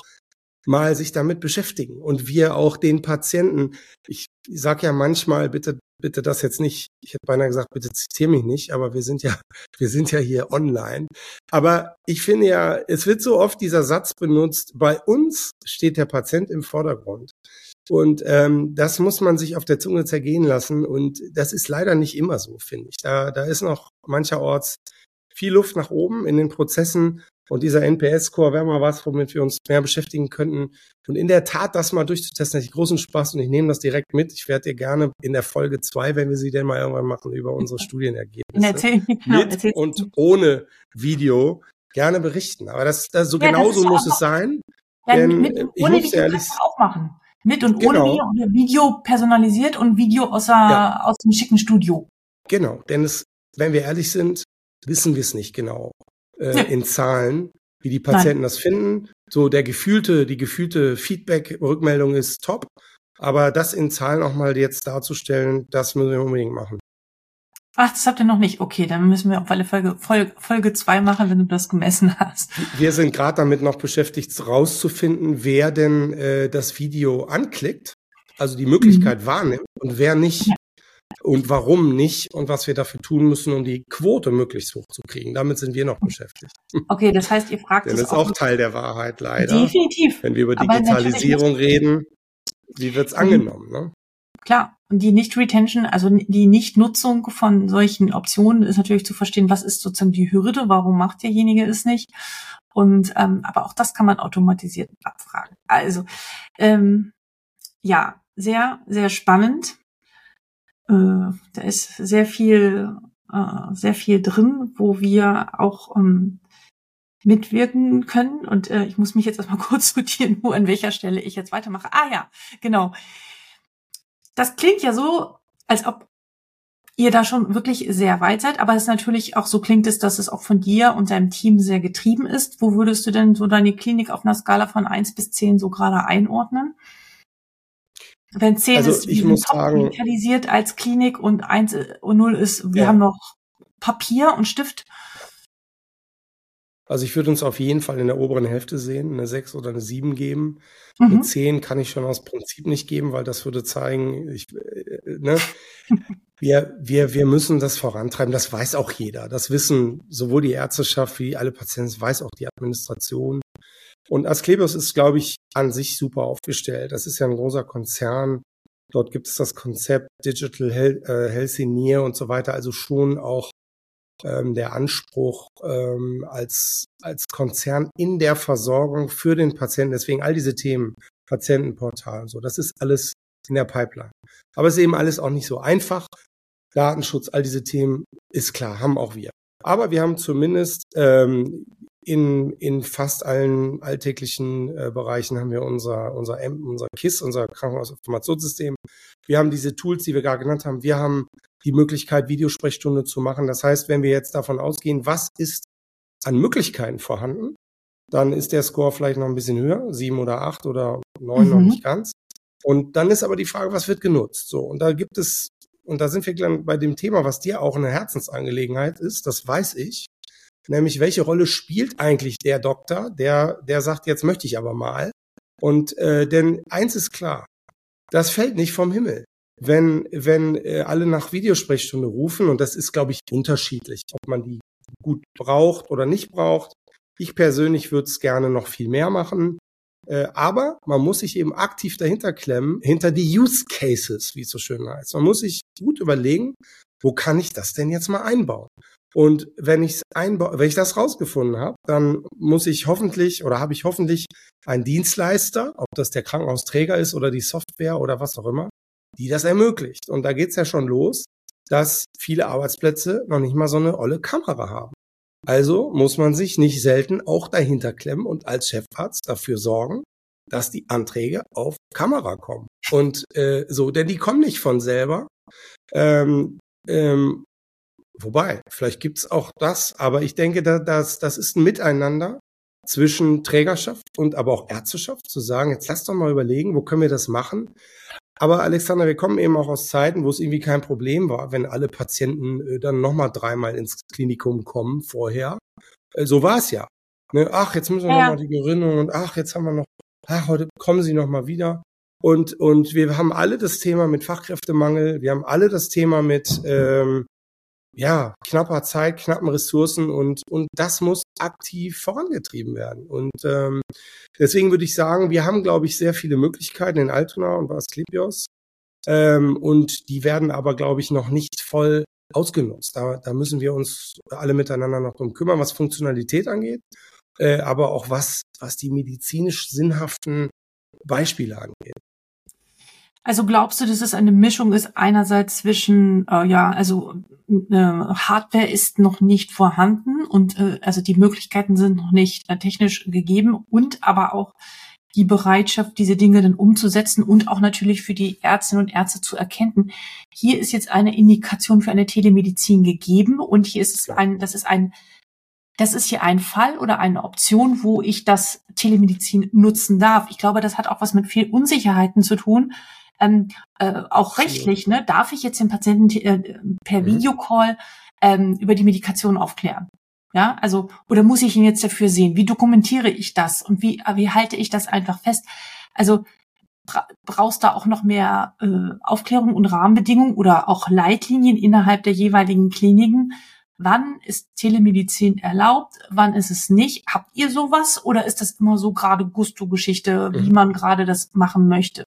mal sich damit beschäftigen und wir auch den Patienten, ich sage ja manchmal, bitte, bitte das jetzt nicht, ich hätte beinahe gesagt, bitte zitiere mich nicht, aber wir sind ja, wir sind ja hier online. Aber ich finde ja, es wird so oft dieser Satz benutzt, bei uns steht der Patient im Vordergrund. Und ähm, das muss man sich auf der Zunge zergehen lassen. Und das ist leider nicht immer so, finde ich. Da, da ist noch mancherorts viel Luft nach oben in den Prozessen. Und dieser NPS-Score wäre mal was, womit wir uns mehr beschäftigen könnten. Und in der Tat, das mal durchzutesten, hätte ich großen Spaß und ich nehme das direkt mit. Ich werde dir gerne in der Folge zwei, wenn wir sie denn mal irgendwann machen, über unsere Studienergebnisse erzähl, genau, mit und ohne Video gerne berichten. Aber das, das so ja, genauso muss es sein. Ja, denn mit, ich muss ehrlich auch machen. Mit und genau. ohne Video oder Video personalisiert und Video aus, ja. aus dem schicken Studio. Genau, denn es, wenn wir ehrlich sind, wissen wir es nicht genau äh, ja. in Zahlen, wie die Patienten Nein. das finden. So der gefühlte, die gefühlte Feedback-Rückmeldung ist top, aber das in Zahlen auch mal jetzt darzustellen, das müssen wir unbedingt machen. Ach, das habt ihr noch nicht. Okay, dann müssen wir auf alle Folge, Folge, Folge zwei machen, wenn du das gemessen hast. Wir sind gerade damit noch beschäftigt, rauszufinden, wer denn äh, das Video anklickt, also die Möglichkeit mhm. wahrnimmt und wer nicht. Ja. Und warum nicht und was wir dafür tun müssen, um die Quote möglichst hoch zu kriegen. Damit sind wir noch beschäftigt. Okay, das heißt, ihr fragt Denn das ist auch Teil der Wahrheit, leider. Definitiv. Wenn wir über Digitalisierung reden, wie wird's mhm. angenommen? Ne? Klar, und die Nicht-Retention, also die Nicht-Nutzung von solchen Optionen ist natürlich zu verstehen, was ist sozusagen die Hürde, warum macht derjenige es nicht. Und ähm, aber auch das kann man automatisiert abfragen. Also ähm, ja, sehr, sehr spannend. Äh, da ist sehr viel, äh, sehr viel drin, wo wir auch ähm, mitwirken können. Und äh, ich muss mich jetzt erstmal kurz sortieren, wo an welcher Stelle ich jetzt weitermache. Ah ja, genau das klingt ja so, als ob ihr da schon wirklich sehr weit seid, aber es natürlich auch so klingt es, dass es auch von dir und deinem Team sehr getrieben ist. Wo würdest du denn so deine Klinik auf einer Skala von eins bis zehn so gerade einordnen? Wenn zehn also ist, ich muss sagen, digitalisiert als Klinik und eins und null ist, wir ja. haben noch Papier und Stift. Also ich würde uns auf jeden Fall in der oberen Hälfte sehen, eine 6 oder eine 7 geben. Mhm. Eine 10 kann ich schon aus Prinzip nicht geben, weil das würde zeigen, ich, äh, ne? wir, wir, wir müssen das vorantreiben. Das weiß auch jeder. Das wissen sowohl die Ärzteschaft wie alle Patienten, das weiß auch die Administration. Und Asklepios ist, glaube ich, an sich super aufgestellt. Das ist ja ein großer Konzern. Dort gibt es das Konzept Digital Health, äh, Healthy Near und so weiter. Also schon auch ähm, der Anspruch ähm, als, als Konzern in der Versorgung für den Patienten. Deswegen all diese Themen, Patientenportal und so, das ist alles in der Pipeline. Aber es ist eben alles auch nicht so einfach. Datenschutz, all diese Themen ist klar, haben auch wir. Aber wir haben zumindest ähm, in, in fast allen alltäglichen äh, Bereichen haben wir unser, unser, M, unser KISS, unser Krankenhausinformationssystem. Wir haben diese Tools, die wir gerade genannt haben. Wir haben die Möglichkeit, Videosprechstunde zu machen. Das heißt, wenn wir jetzt davon ausgehen, was ist an Möglichkeiten vorhanden, dann ist der Score vielleicht noch ein bisschen höher, sieben oder acht oder neun mhm. noch nicht ganz. Und dann ist aber die Frage, was wird genutzt? So, und da gibt es, und da sind wir dann bei dem Thema, was dir auch eine Herzensangelegenheit ist, das weiß ich, nämlich welche Rolle spielt eigentlich der Doktor, der, der sagt, jetzt möchte ich aber mal. Und äh, denn eins ist klar, das fällt nicht vom Himmel wenn, wenn äh, alle nach Videosprechstunde rufen, und das ist, glaube ich, unterschiedlich, ob man die gut braucht oder nicht braucht. Ich persönlich würde es gerne noch viel mehr machen. Äh, aber man muss sich eben aktiv dahinter klemmen, hinter die Use Cases, wie es so schön heißt. Man muss sich gut überlegen, wo kann ich das denn jetzt mal einbauen? Und wenn ich wenn ich das rausgefunden habe, dann muss ich hoffentlich oder habe ich hoffentlich einen Dienstleister, ob das der Krankenhausträger ist oder die Software oder was auch immer, die das ermöglicht. Und da geht's ja schon los. dass viele Arbeitsplätze noch nicht mal so eine olle Kamera haben. Also muss man sich nicht selten auch dahinter klemmen und als Chefarzt dafür sorgen, dass die Anträge auf Kamera kommen. Und äh, so, denn die kommen nicht von selber. Ähm, ähm, wobei, vielleicht gibt's auch das, aber ich denke, da, das, das ist ein Miteinander zwischen Trägerschaft und aber auch Ärzteschaft, zu sagen, jetzt lass doch mal überlegen, wo können wir das machen? Aber Alexander, wir kommen eben auch aus Zeiten, wo es irgendwie kein Problem war, wenn alle Patienten äh, dann nochmal dreimal ins Klinikum kommen vorher. Äh, so war es ja. Ne? Ach, jetzt müssen wir ja. nochmal die Gerinnung und ach, jetzt haben wir noch, ach, heute kommen sie nochmal wieder. Und, und wir haben alle das Thema mit Fachkräftemangel, wir haben alle das Thema mit ähm, ja, knapper Zeit, knappen Ressourcen und, und das muss aktiv vorangetrieben werden. Und ähm, deswegen würde ich sagen, wir haben, glaube ich, sehr viele Möglichkeiten in Altona und Asklepios. Ähm, und die werden aber, glaube ich, noch nicht voll ausgenutzt. Da, da müssen wir uns alle miteinander noch drum kümmern, was Funktionalität angeht, äh, aber auch was, was die medizinisch sinnhaften Beispiele angeht. Also glaubst du, dass es eine Mischung ist einerseits zwischen, äh, ja, also äh, Hardware ist noch nicht vorhanden und äh, also die Möglichkeiten sind noch nicht äh, technisch gegeben und aber auch die Bereitschaft, diese Dinge dann umzusetzen und auch natürlich für die Ärztinnen und Ärzte zu erkennen. Hier ist jetzt eine Indikation für eine Telemedizin gegeben und hier ist es ein, das ist ein, das ist hier ein Fall oder eine Option, wo ich das Telemedizin nutzen darf. Ich glaube, das hat auch was mit viel Unsicherheiten zu tun, ähm, äh, auch rechtlich, ne, darf ich jetzt den Patienten äh, per mhm. Videocall ähm, über die Medikation aufklären? Ja, also, oder muss ich ihn jetzt dafür sehen? Wie dokumentiere ich das? Und wie, wie halte ich das einfach fest? Also, brauchst da auch noch mehr äh, Aufklärung und Rahmenbedingungen oder auch Leitlinien innerhalb der jeweiligen Kliniken? Wann ist Telemedizin erlaubt? Wann ist es nicht? Habt ihr sowas? Oder ist das immer so gerade Gusto-Geschichte, wie mhm. man gerade das machen möchte?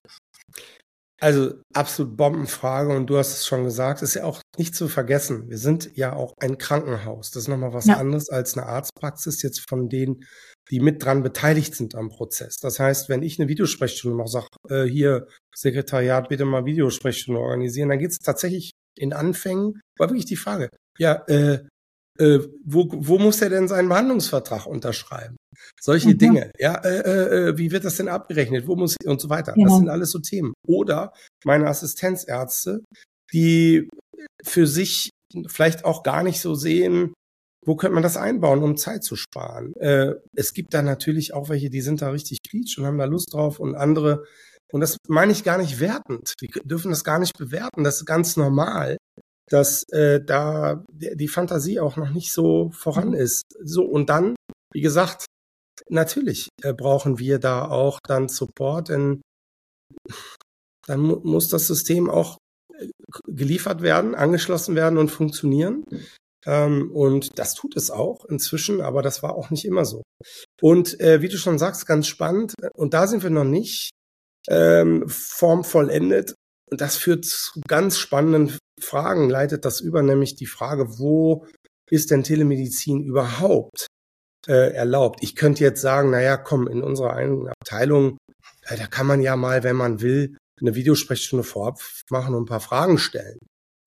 Also absolut Bombenfrage und du hast es schon gesagt, ist ja auch nicht zu vergessen. Wir sind ja auch ein Krankenhaus. Das ist nochmal was ja. anderes als eine Arztpraxis jetzt von denen, die mit dran beteiligt sind am Prozess. Das heißt, wenn ich eine Videosprechstunde mache, sag äh, hier Sekretariat, bitte mal Videosprechstunde organisieren, dann geht es tatsächlich in Anfängen, war wirklich die Frage, ja, äh, äh, wo, wo muss er denn seinen Behandlungsvertrag unterschreiben? Solche mhm. Dinge. Ja, äh, äh, äh, wie wird das denn abgerechnet? Wo muss und so weiter? Genau. Das sind alles so Themen. Oder meine Assistenzärzte, die für sich vielleicht auch gar nicht so sehen, wo könnte man das einbauen, um Zeit zu sparen? Äh, es gibt da natürlich auch welche, die sind da richtig quietsch und haben da Lust drauf und andere, und das meine ich gar nicht wertend. Wir dürfen das gar nicht bewerten. Das ist ganz normal, dass äh, da die Fantasie auch noch nicht so voran mhm. ist. So, und dann, wie gesagt, natürlich äh, brauchen wir da auch dann Support, denn dann mu muss das System auch äh, geliefert werden, angeschlossen werden und funktionieren. Ähm, und das tut es auch inzwischen, aber das war auch nicht immer so. Und äh, wie du schon sagst, ganz spannend, und da sind wir noch nicht ähm, formvollendet. Und das führt zu ganz spannenden Fragen, leitet das über, nämlich die Frage, wo ist denn Telemedizin überhaupt? Äh, erlaubt. Ich könnte jetzt sagen, naja, komm, in unserer einen Abteilung, äh, da kann man ja mal, wenn man will, eine Videosprechstunde vorab machen und ein paar Fragen stellen.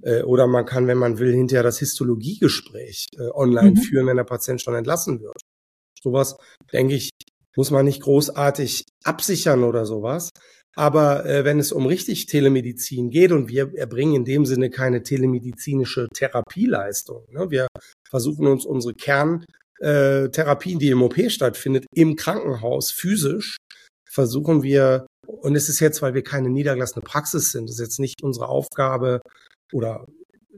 Äh, oder man kann, wenn man will, hinterher das Histologiegespräch äh, online mhm. führen, wenn der Patient schon entlassen wird. Sowas, denke ich, muss man nicht großartig absichern oder sowas. Aber äh, wenn es um richtig Telemedizin geht und wir erbringen in dem Sinne keine telemedizinische Therapieleistung, ne? wir versuchen uns unsere Kern äh, Therapien, die im OP stattfindet, im Krankenhaus physisch, versuchen wir, und es ist jetzt, weil wir keine niedergelassene Praxis sind, ist jetzt nicht unsere Aufgabe oder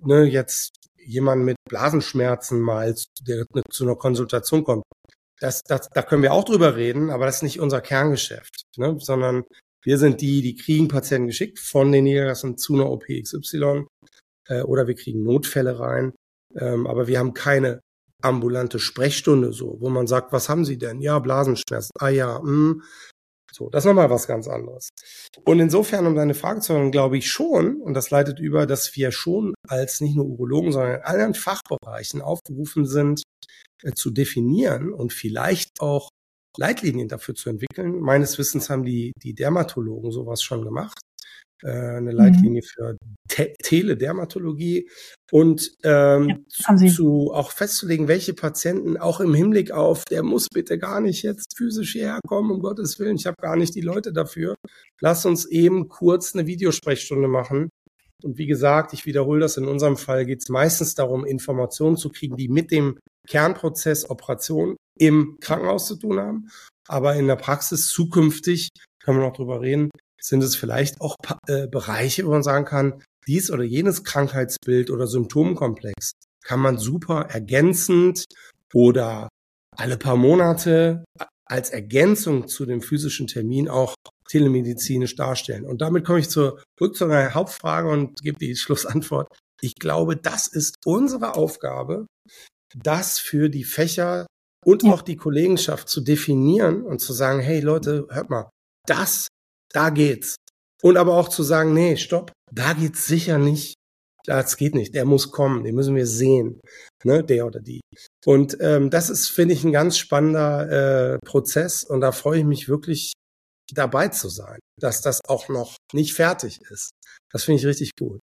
ne, jetzt jemand mit Blasenschmerzen mal, der zu einer Konsultation kommt. Das, das, da können wir auch drüber reden, aber das ist nicht unser Kerngeschäft, ne? sondern wir sind die, die kriegen Patienten geschickt von den Niederlassungen zu einer OP XY äh, oder wir kriegen Notfälle rein. Ähm, aber wir haben keine ambulante Sprechstunde so, wo man sagt, was haben Sie denn? Ja, Blasenschmerzen. Ah ja, mh. So, das ist nochmal was ganz anderes. Und insofern, um deine Frage zu hören, glaube ich schon, und das leitet über, dass wir schon als nicht nur Urologen, sondern in allen Fachbereichen aufgerufen sind, äh, zu definieren und vielleicht auch Leitlinien dafür zu entwickeln. Meines Wissens haben die, die Dermatologen sowas schon gemacht. Äh, eine Leitlinie mhm. für Te Teledermatologie und ähm, ja, zu, auch festzulegen, welche Patienten auch im Hinblick auf, der muss bitte gar nicht jetzt physisch hierher kommen, um Gottes Willen, ich habe gar nicht die Leute dafür. Lass uns eben kurz eine Videosprechstunde machen. Und wie gesagt, ich wiederhole das, in unserem Fall geht es meistens darum, Informationen zu kriegen, die mit dem Kernprozess Operation im Krankenhaus zu tun haben. Aber in der Praxis zukünftig, können wir noch drüber reden, sind es vielleicht auch äh, Bereiche, wo man sagen kann, dies oder jenes Krankheitsbild oder Symptomkomplex kann man super ergänzend oder alle paar Monate als Ergänzung zu dem physischen Termin auch telemedizinisch darstellen. Und damit komme ich zur, zurück zu einer Hauptfrage und gebe die Schlussantwort. Ich glaube, das ist unsere Aufgabe, das für die Fächer und auch die Kollegenschaft zu definieren und zu sagen, hey Leute, hört mal, das, da geht's. Und aber auch zu sagen, nee, stopp, da geht's sicher nicht. Das geht nicht. Der muss kommen. Den müssen wir sehen. Ne, der oder die. Und ähm, das ist, finde ich, ein ganz spannender äh, Prozess. Und da freue ich mich wirklich dabei zu sein, dass das auch noch nicht fertig ist. Das finde ich richtig gut.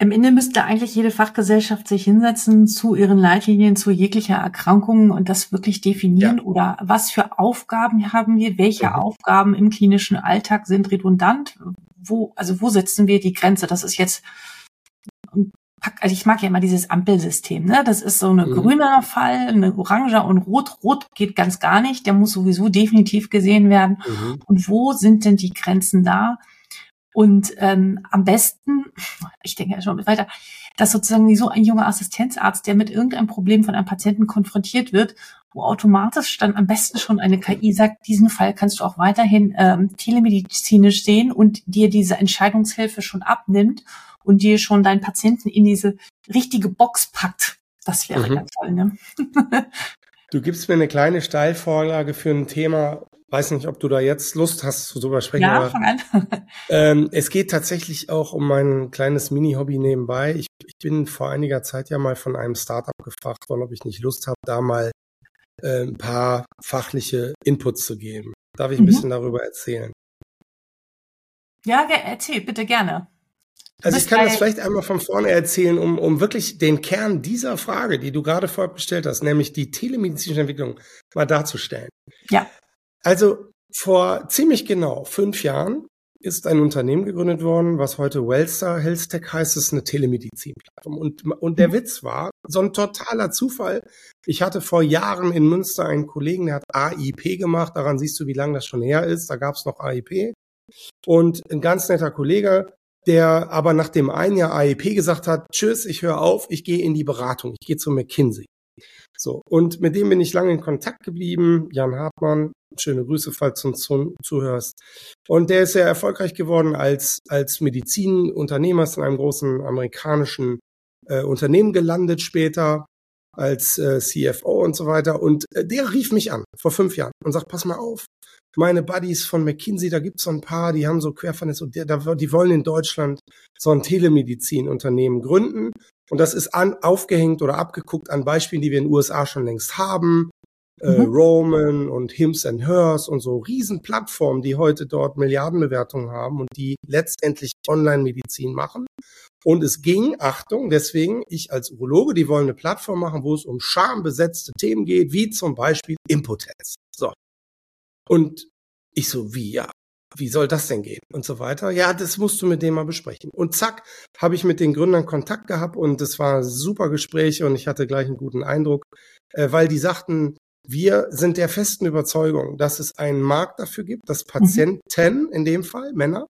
Im Ende müsste eigentlich jede Fachgesellschaft sich hinsetzen zu ihren Leitlinien zu jeglicher Erkrankung und das wirklich definieren ja. oder was für Aufgaben haben wir, welche mhm. Aufgaben im klinischen Alltag sind redundant, wo, also wo setzen wir die Grenze? Das ist jetzt, also ich mag ja immer dieses Ampelsystem, ne? Das ist so eine mhm. grüner Fall, eine Orange und Rot. Rot geht ganz gar nicht, der muss sowieso definitiv gesehen werden. Mhm. Und wo sind denn die Grenzen da? Und ähm, am besten, ich denke ja schon weiter, dass sozusagen so ein junger Assistenzarzt, der mit irgendeinem Problem von einem Patienten konfrontiert wird, wo automatisch dann am besten schon eine KI sagt, diesen Fall kannst du auch weiterhin ähm, telemedizinisch sehen und dir diese Entscheidungshilfe schon abnimmt und dir schon deinen Patienten in diese richtige Box packt. Das wäre mhm. ganz toll, ne? Du gibst mir eine kleine Steilvorlage für ein Thema, weiß nicht, ob du da jetzt Lust hast zu drüber sprechen. Ja, fang an. ähm, es geht tatsächlich auch um mein kleines Mini-Hobby nebenbei. Ich, ich, bin vor einiger Zeit ja mal von einem Startup gefragt worden, ob ich nicht Lust habe, da mal äh, ein paar fachliche Inputs zu geben. Darf ich ein mhm. bisschen darüber erzählen? Ja, erzähl bitte gerne. Also ich kann das vielleicht einmal von vorne erzählen, um, um wirklich den Kern dieser Frage, die du gerade vorher gestellt hast, nämlich die telemedizinische Entwicklung mal darzustellen. Ja. Also vor ziemlich genau fünf Jahren ist ein Unternehmen gegründet worden, was heute Wellstar Health Tech heißt, das ist eine Telemedizin-Plattform. Und, und der mhm. Witz war, so ein totaler Zufall. Ich hatte vor Jahren in Münster einen Kollegen, der hat AIP gemacht, daran siehst du, wie lange das schon her ist, da gab es noch AIP. Und ein ganz netter Kollege, der aber nach dem einen Jahr AIP gesagt hat, tschüss, ich höre auf, ich gehe in die Beratung, ich gehe zu McKinsey. So, und mit dem bin ich lange in Kontakt geblieben. Jan Hartmann, schöne Grüße, falls du uns zu, zuhörst. Und der ist sehr erfolgreich geworden als, als Medizinunternehmer, ist in einem großen amerikanischen äh, Unternehmen gelandet später als äh, CFO und so weiter. Und äh, der rief mich an vor fünf Jahren und sagt, pass mal auf, meine Buddies von McKinsey, da gibt's so ein paar, die haben so Quervernetz und die, die wollen in Deutschland so ein Telemedizinunternehmen gründen. Und das ist an, aufgehängt oder abgeguckt an Beispielen, die wir in den USA schon längst haben. Äh, mhm. Roman und Hims and Hers und so Riesenplattformen, die heute dort Milliardenbewertungen haben und die letztendlich Online-Medizin machen. Und es ging, Achtung, deswegen, ich als Urologe, die wollen eine Plattform machen, wo es um schambesetzte Themen geht, wie zum Beispiel Impotenz. So. Und ich so, wie, ja, wie soll das denn gehen? Und so weiter. Ja, das musst du mit dem mal besprechen. Und zack, habe ich mit den Gründern Kontakt gehabt und es war super Gespräche und ich hatte gleich einen guten Eindruck, äh, weil die sagten, wir sind der festen Überzeugung, dass es einen Markt dafür gibt, dass mhm. Patienten, in dem Fall Männer,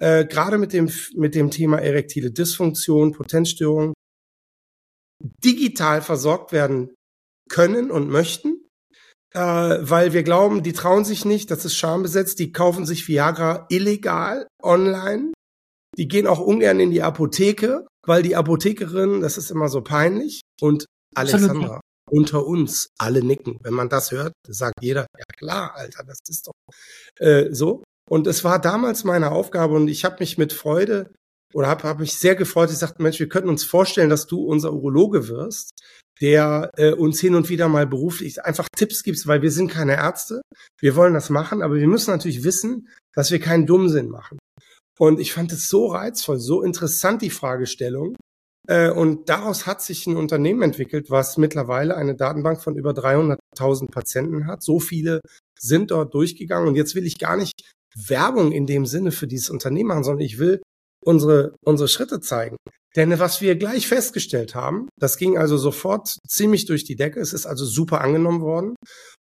äh, gerade mit dem, mit dem Thema erektile Dysfunktion, Potenzstörung, digital versorgt werden können und möchten äh, weil wir glauben, die trauen sich nicht, das ist schambesetzt, die kaufen sich Viagra illegal online. Die gehen auch ungern in die Apotheke, weil die Apothekerin, das ist immer so peinlich. Und Alexandra, unter uns, alle nicken. Wenn man das hört, sagt jeder, ja klar, Alter, das ist doch äh, so. Und es war damals meine Aufgabe und ich habe mich mit Freude oder habe hab mich sehr gefreut. Ich sagte, Mensch, wir könnten uns vorstellen, dass du unser Urologe wirst der äh, uns hin und wieder mal beruflich einfach Tipps gibt, weil wir sind keine Ärzte. Wir wollen das machen, aber wir müssen natürlich wissen, dass wir keinen Dummsinn machen. Und ich fand es so reizvoll, so interessant, die Fragestellung. Äh, und daraus hat sich ein Unternehmen entwickelt, was mittlerweile eine Datenbank von über 300.000 Patienten hat. So viele sind dort durchgegangen. Und jetzt will ich gar nicht Werbung in dem Sinne für dieses Unternehmen machen, sondern ich will unsere, unsere Schritte zeigen. Denn was wir gleich festgestellt haben, das ging also sofort ziemlich durch die Decke. Es ist also super angenommen worden.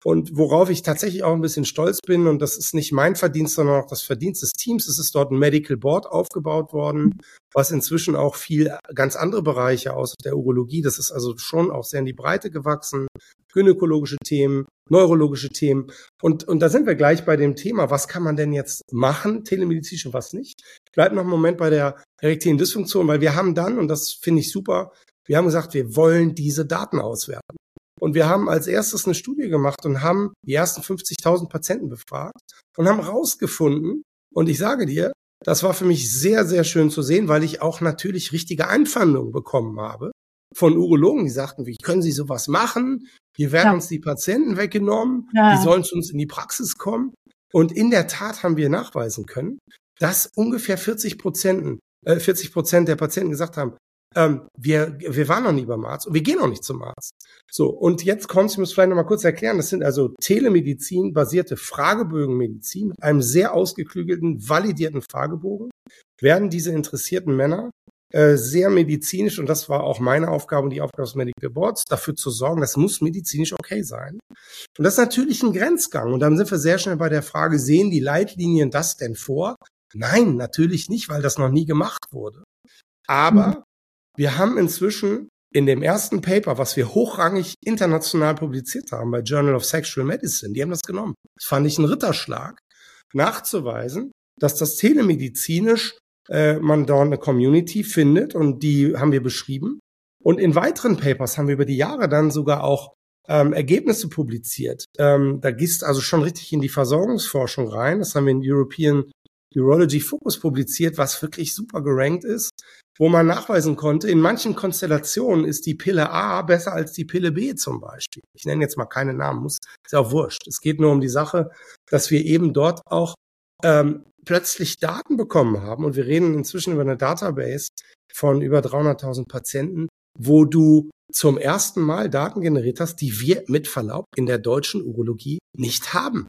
Und worauf ich tatsächlich auch ein bisschen stolz bin, und das ist nicht mein Verdienst, sondern auch das Verdienst des Teams, es ist dort ein Medical Board aufgebaut worden, was inzwischen auch viel ganz andere Bereiche aus der Urologie, das ist also schon auch sehr in die Breite gewachsen, gynäkologische Themen, neurologische Themen. Und, und da sind wir gleich bei dem Thema, was kann man denn jetzt machen, telemedizinisch und was nicht. Ich bleibe noch einen Moment bei der erektilen Dysfunktion, weil wir haben dann, und das finde ich super, wir haben gesagt, wir wollen diese Daten auswerten. Und wir haben als erstes eine Studie gemacht und haben die ersten 50.000 Patienten befragt und haben rausgefunden, und ich sage dir, das war für mich sehr, sehr schön zu sehen, weil ich auch natürlich richtige Einfandungen bekommen habe von Urologen, die sagten, wie können Sie sowas machen? Hier werden ja. uns die Patienten weggenommen, ja. die sollen zu uns in die Praxis kommen. Und in der Tat haben wir nachweisen können, dass ungefähr 40 Prozent, äh, 40 Prozent der Patienten gesagt haben, ähm, wir, wir waren noch nie beim Arzt und wir gehen noch nicht zum Arzt. So, und jetzt kommt, ich muss vielleicht noch mal kurz erklären, das sind also Telemedizin-basierte Fragebögenmedizin mit einem sehr ausgeklügelten, validierten Fragebogen, werden diese interessierten Männer äh, sehr medizinisch, und das war auch meine Aufgabe und die Aufgabe des Medical Boards, dafür zu sorgen, das muss medizinisch okay sein. Und das ist natürlich ein Grenzgang. Und dann sind wir sehr schnell bei der Frage, sehen die Leitlinien das denn vor? Nein, natürlich nicht, weil das noch nie gemacht wurde. Aber mhm. Wir haben inzwischen in dem ersten Paper, was wir hochrangig international publiziert haben bei Journal of Sexual Medicine, die haben das genommen. Das fand ich einen Ritterschlag, nachzuweisen, dass das telemedizinisch äh, man dort eine Community findet und die haben wir beschrieben. Und in weiteren Papers haben wir über die Jahre dann sogar auch ähm, Ergebnisse publiziert. Ähm, da gehst also schon richtig in die Versorgungsforschung rein. Das haben wir in European Urology Focus publiziert, was wirklich super gerankt ist wo man nachweisen konnte, in manchen Konstellationen ist die Pille A besser als die Pille B zum Beispiel. Ich nenne jetzt mal keine Namen, muss, ist ja auch wurscht. Es geht nur um die Sache, dass wir eben dort auch ähm, plötzlich Daten bekommen haben und wir reden inzwischen über eine Database von über 300.000 Patienten, wo du zum ersten Mal Daten generiert hast, die wir mit Verlaub in der deutschen Urologie nicht haben.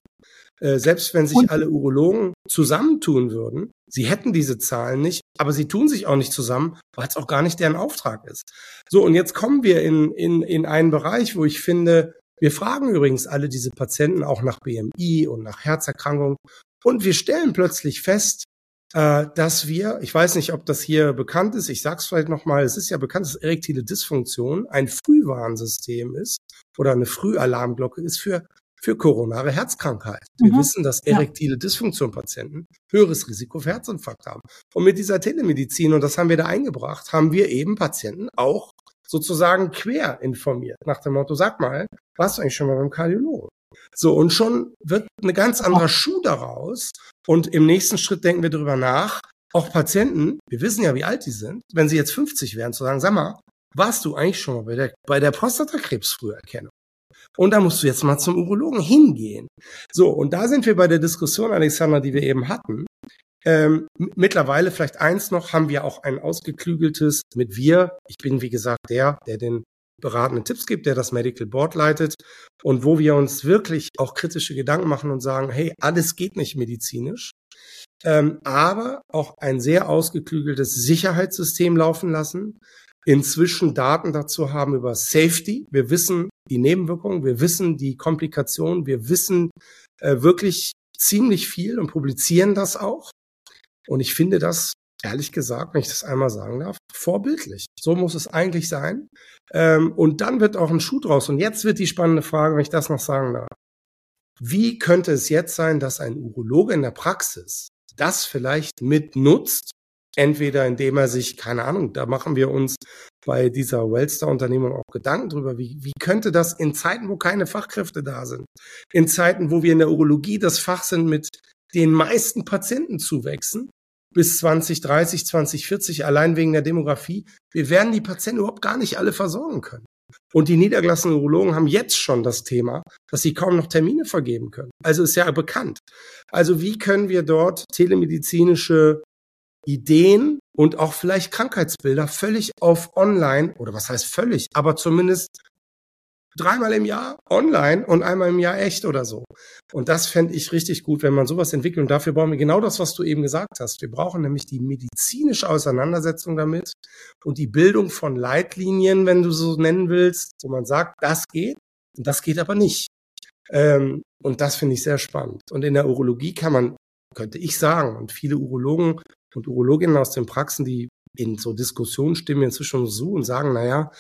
Äh, selbst wenn sich und? alle Urologen zusammentun würden, sie hätten diese Zahlen nicht, aber sie tun sich auch nicht zusammen, weil es auch gar nicht deren Auftrag ist. So, und jetzt kommen wir in, in, in einen Bereich, wo ich finde, wir fragen übrigens alle diese Patienten auch nach BMI und nach Herzerkrankungen und wir stellen plötzlich fest, äh, dass wir, ich weiß nicht, ob das hier bekannt ist, ich sag's vielleicht nochmal, es ist ja bekannt, dass erektile Dysfunktion ein Frühwarnsystem ist oder eine Frühalarmglocke ist für für koronare Herzkrankheit. Wir mhm. wissen, dass erektile Dysfunktion-Patienten höheres Risiko für Herzinfarkt haben. Und mit dieser Telemedizin, und das haben wir da eingebracht, haben wir eben Patienten auch sozusagen quer informiert. Nach dem Motto, sag mal, warst du eigentlich schon mal beim Kardiologen? So, und schon wird eine ganz andere Schuh daraus. Und im nächsten Schritt denken wir darüber nach, auch Patienten, wir wissen ja, wie alt die sind, wenn sie jetzt 50 wären, zu sagen, sag mal, warst du eigentlich schon mal bei der, bei der Prostatakrebsfrüherkennung? Und da musst du jetzt mal zum Urologen hingehen. So, und da sind wir bei der Diskussion, Alexander, die wir eben hatten. Ähm, mittlerweile vielleicht eins noch, haben wir auch ein ausgeklügeltes mit wir. Ich bin, wie gesagt, der, der den beratenden Tipps gibt, der das Medical Board leitet und wo wir uns wirklich auch kritische Gedanken machen und sagen, hey, alles geht nicht medizinisch, ähm, aber auch ein sehr ausgeklügeltes Sicherheitssystem laufen lassen, inzwischen Daten dazu haben über Safety. Wir wissen die Nebenwirkungen, wir wissen die Komplikationen, wir wissen äh, wirklich ziemlich viel und publizieren das auch. Und ich finde das, ehrlich gesagt, wenn ich das einmal sagen darf, vorbildlich. So muss es eigentlich sein. Ähm, und dann wird auch ein Schuh draus. Und jetzt wird die spannende Frage, wenn ich das noch sagen darf. Wie könnte es jetzt sein, dass ein Urologe in der Praxis das vielleicht mitnutzt, Entweder indem er sich, keine Ahnung, da machen wir uns bei dieser Wellstar-Unternehmung auch Gedanken drüber, wie, wie könnte das in Zeiten, wo keine Fachkräfte da sind, in Zeiten, wo wir in der Urologie das Fach sind mit den meisten Patienten zuwächsen, bis 2030, 2040, allein wegen der Demografie, wir werden die Patienten überhaupt gar nicht alle versorgen können. Und die niedergelassenen Urologen haben jetzt schon das Thema, dass sie kaum noch Termine vergeben können. Also ist ja bekannt. Also wie können wir dort telemedizinische Ideen und auch vielleicht Krankheitsbilder völlig auf online oder was heißt völlig, aber zumindest dreimal im Jahr online und einmal im Jahr echt oder so. Und das fände ich richtig gut, wenn man sowas entwickelt. Und dafür brauchen wir genau das, was du eben gesagt hast. Wir brauchen nämlich die medizinische Auseinandersetzung damit und die Bildung von Leitlinien, wenn du so nennen willst, wo man sagt, das geht und das geht aber nicht. Ähm, und das finde ich sehr spannend. Und in der Urologie kann man, könnte ich sagen, und viele Urologen und Urologinnen aus den Praxen, die in so Diskussionen stimmen inzwischen so und sagen, naja,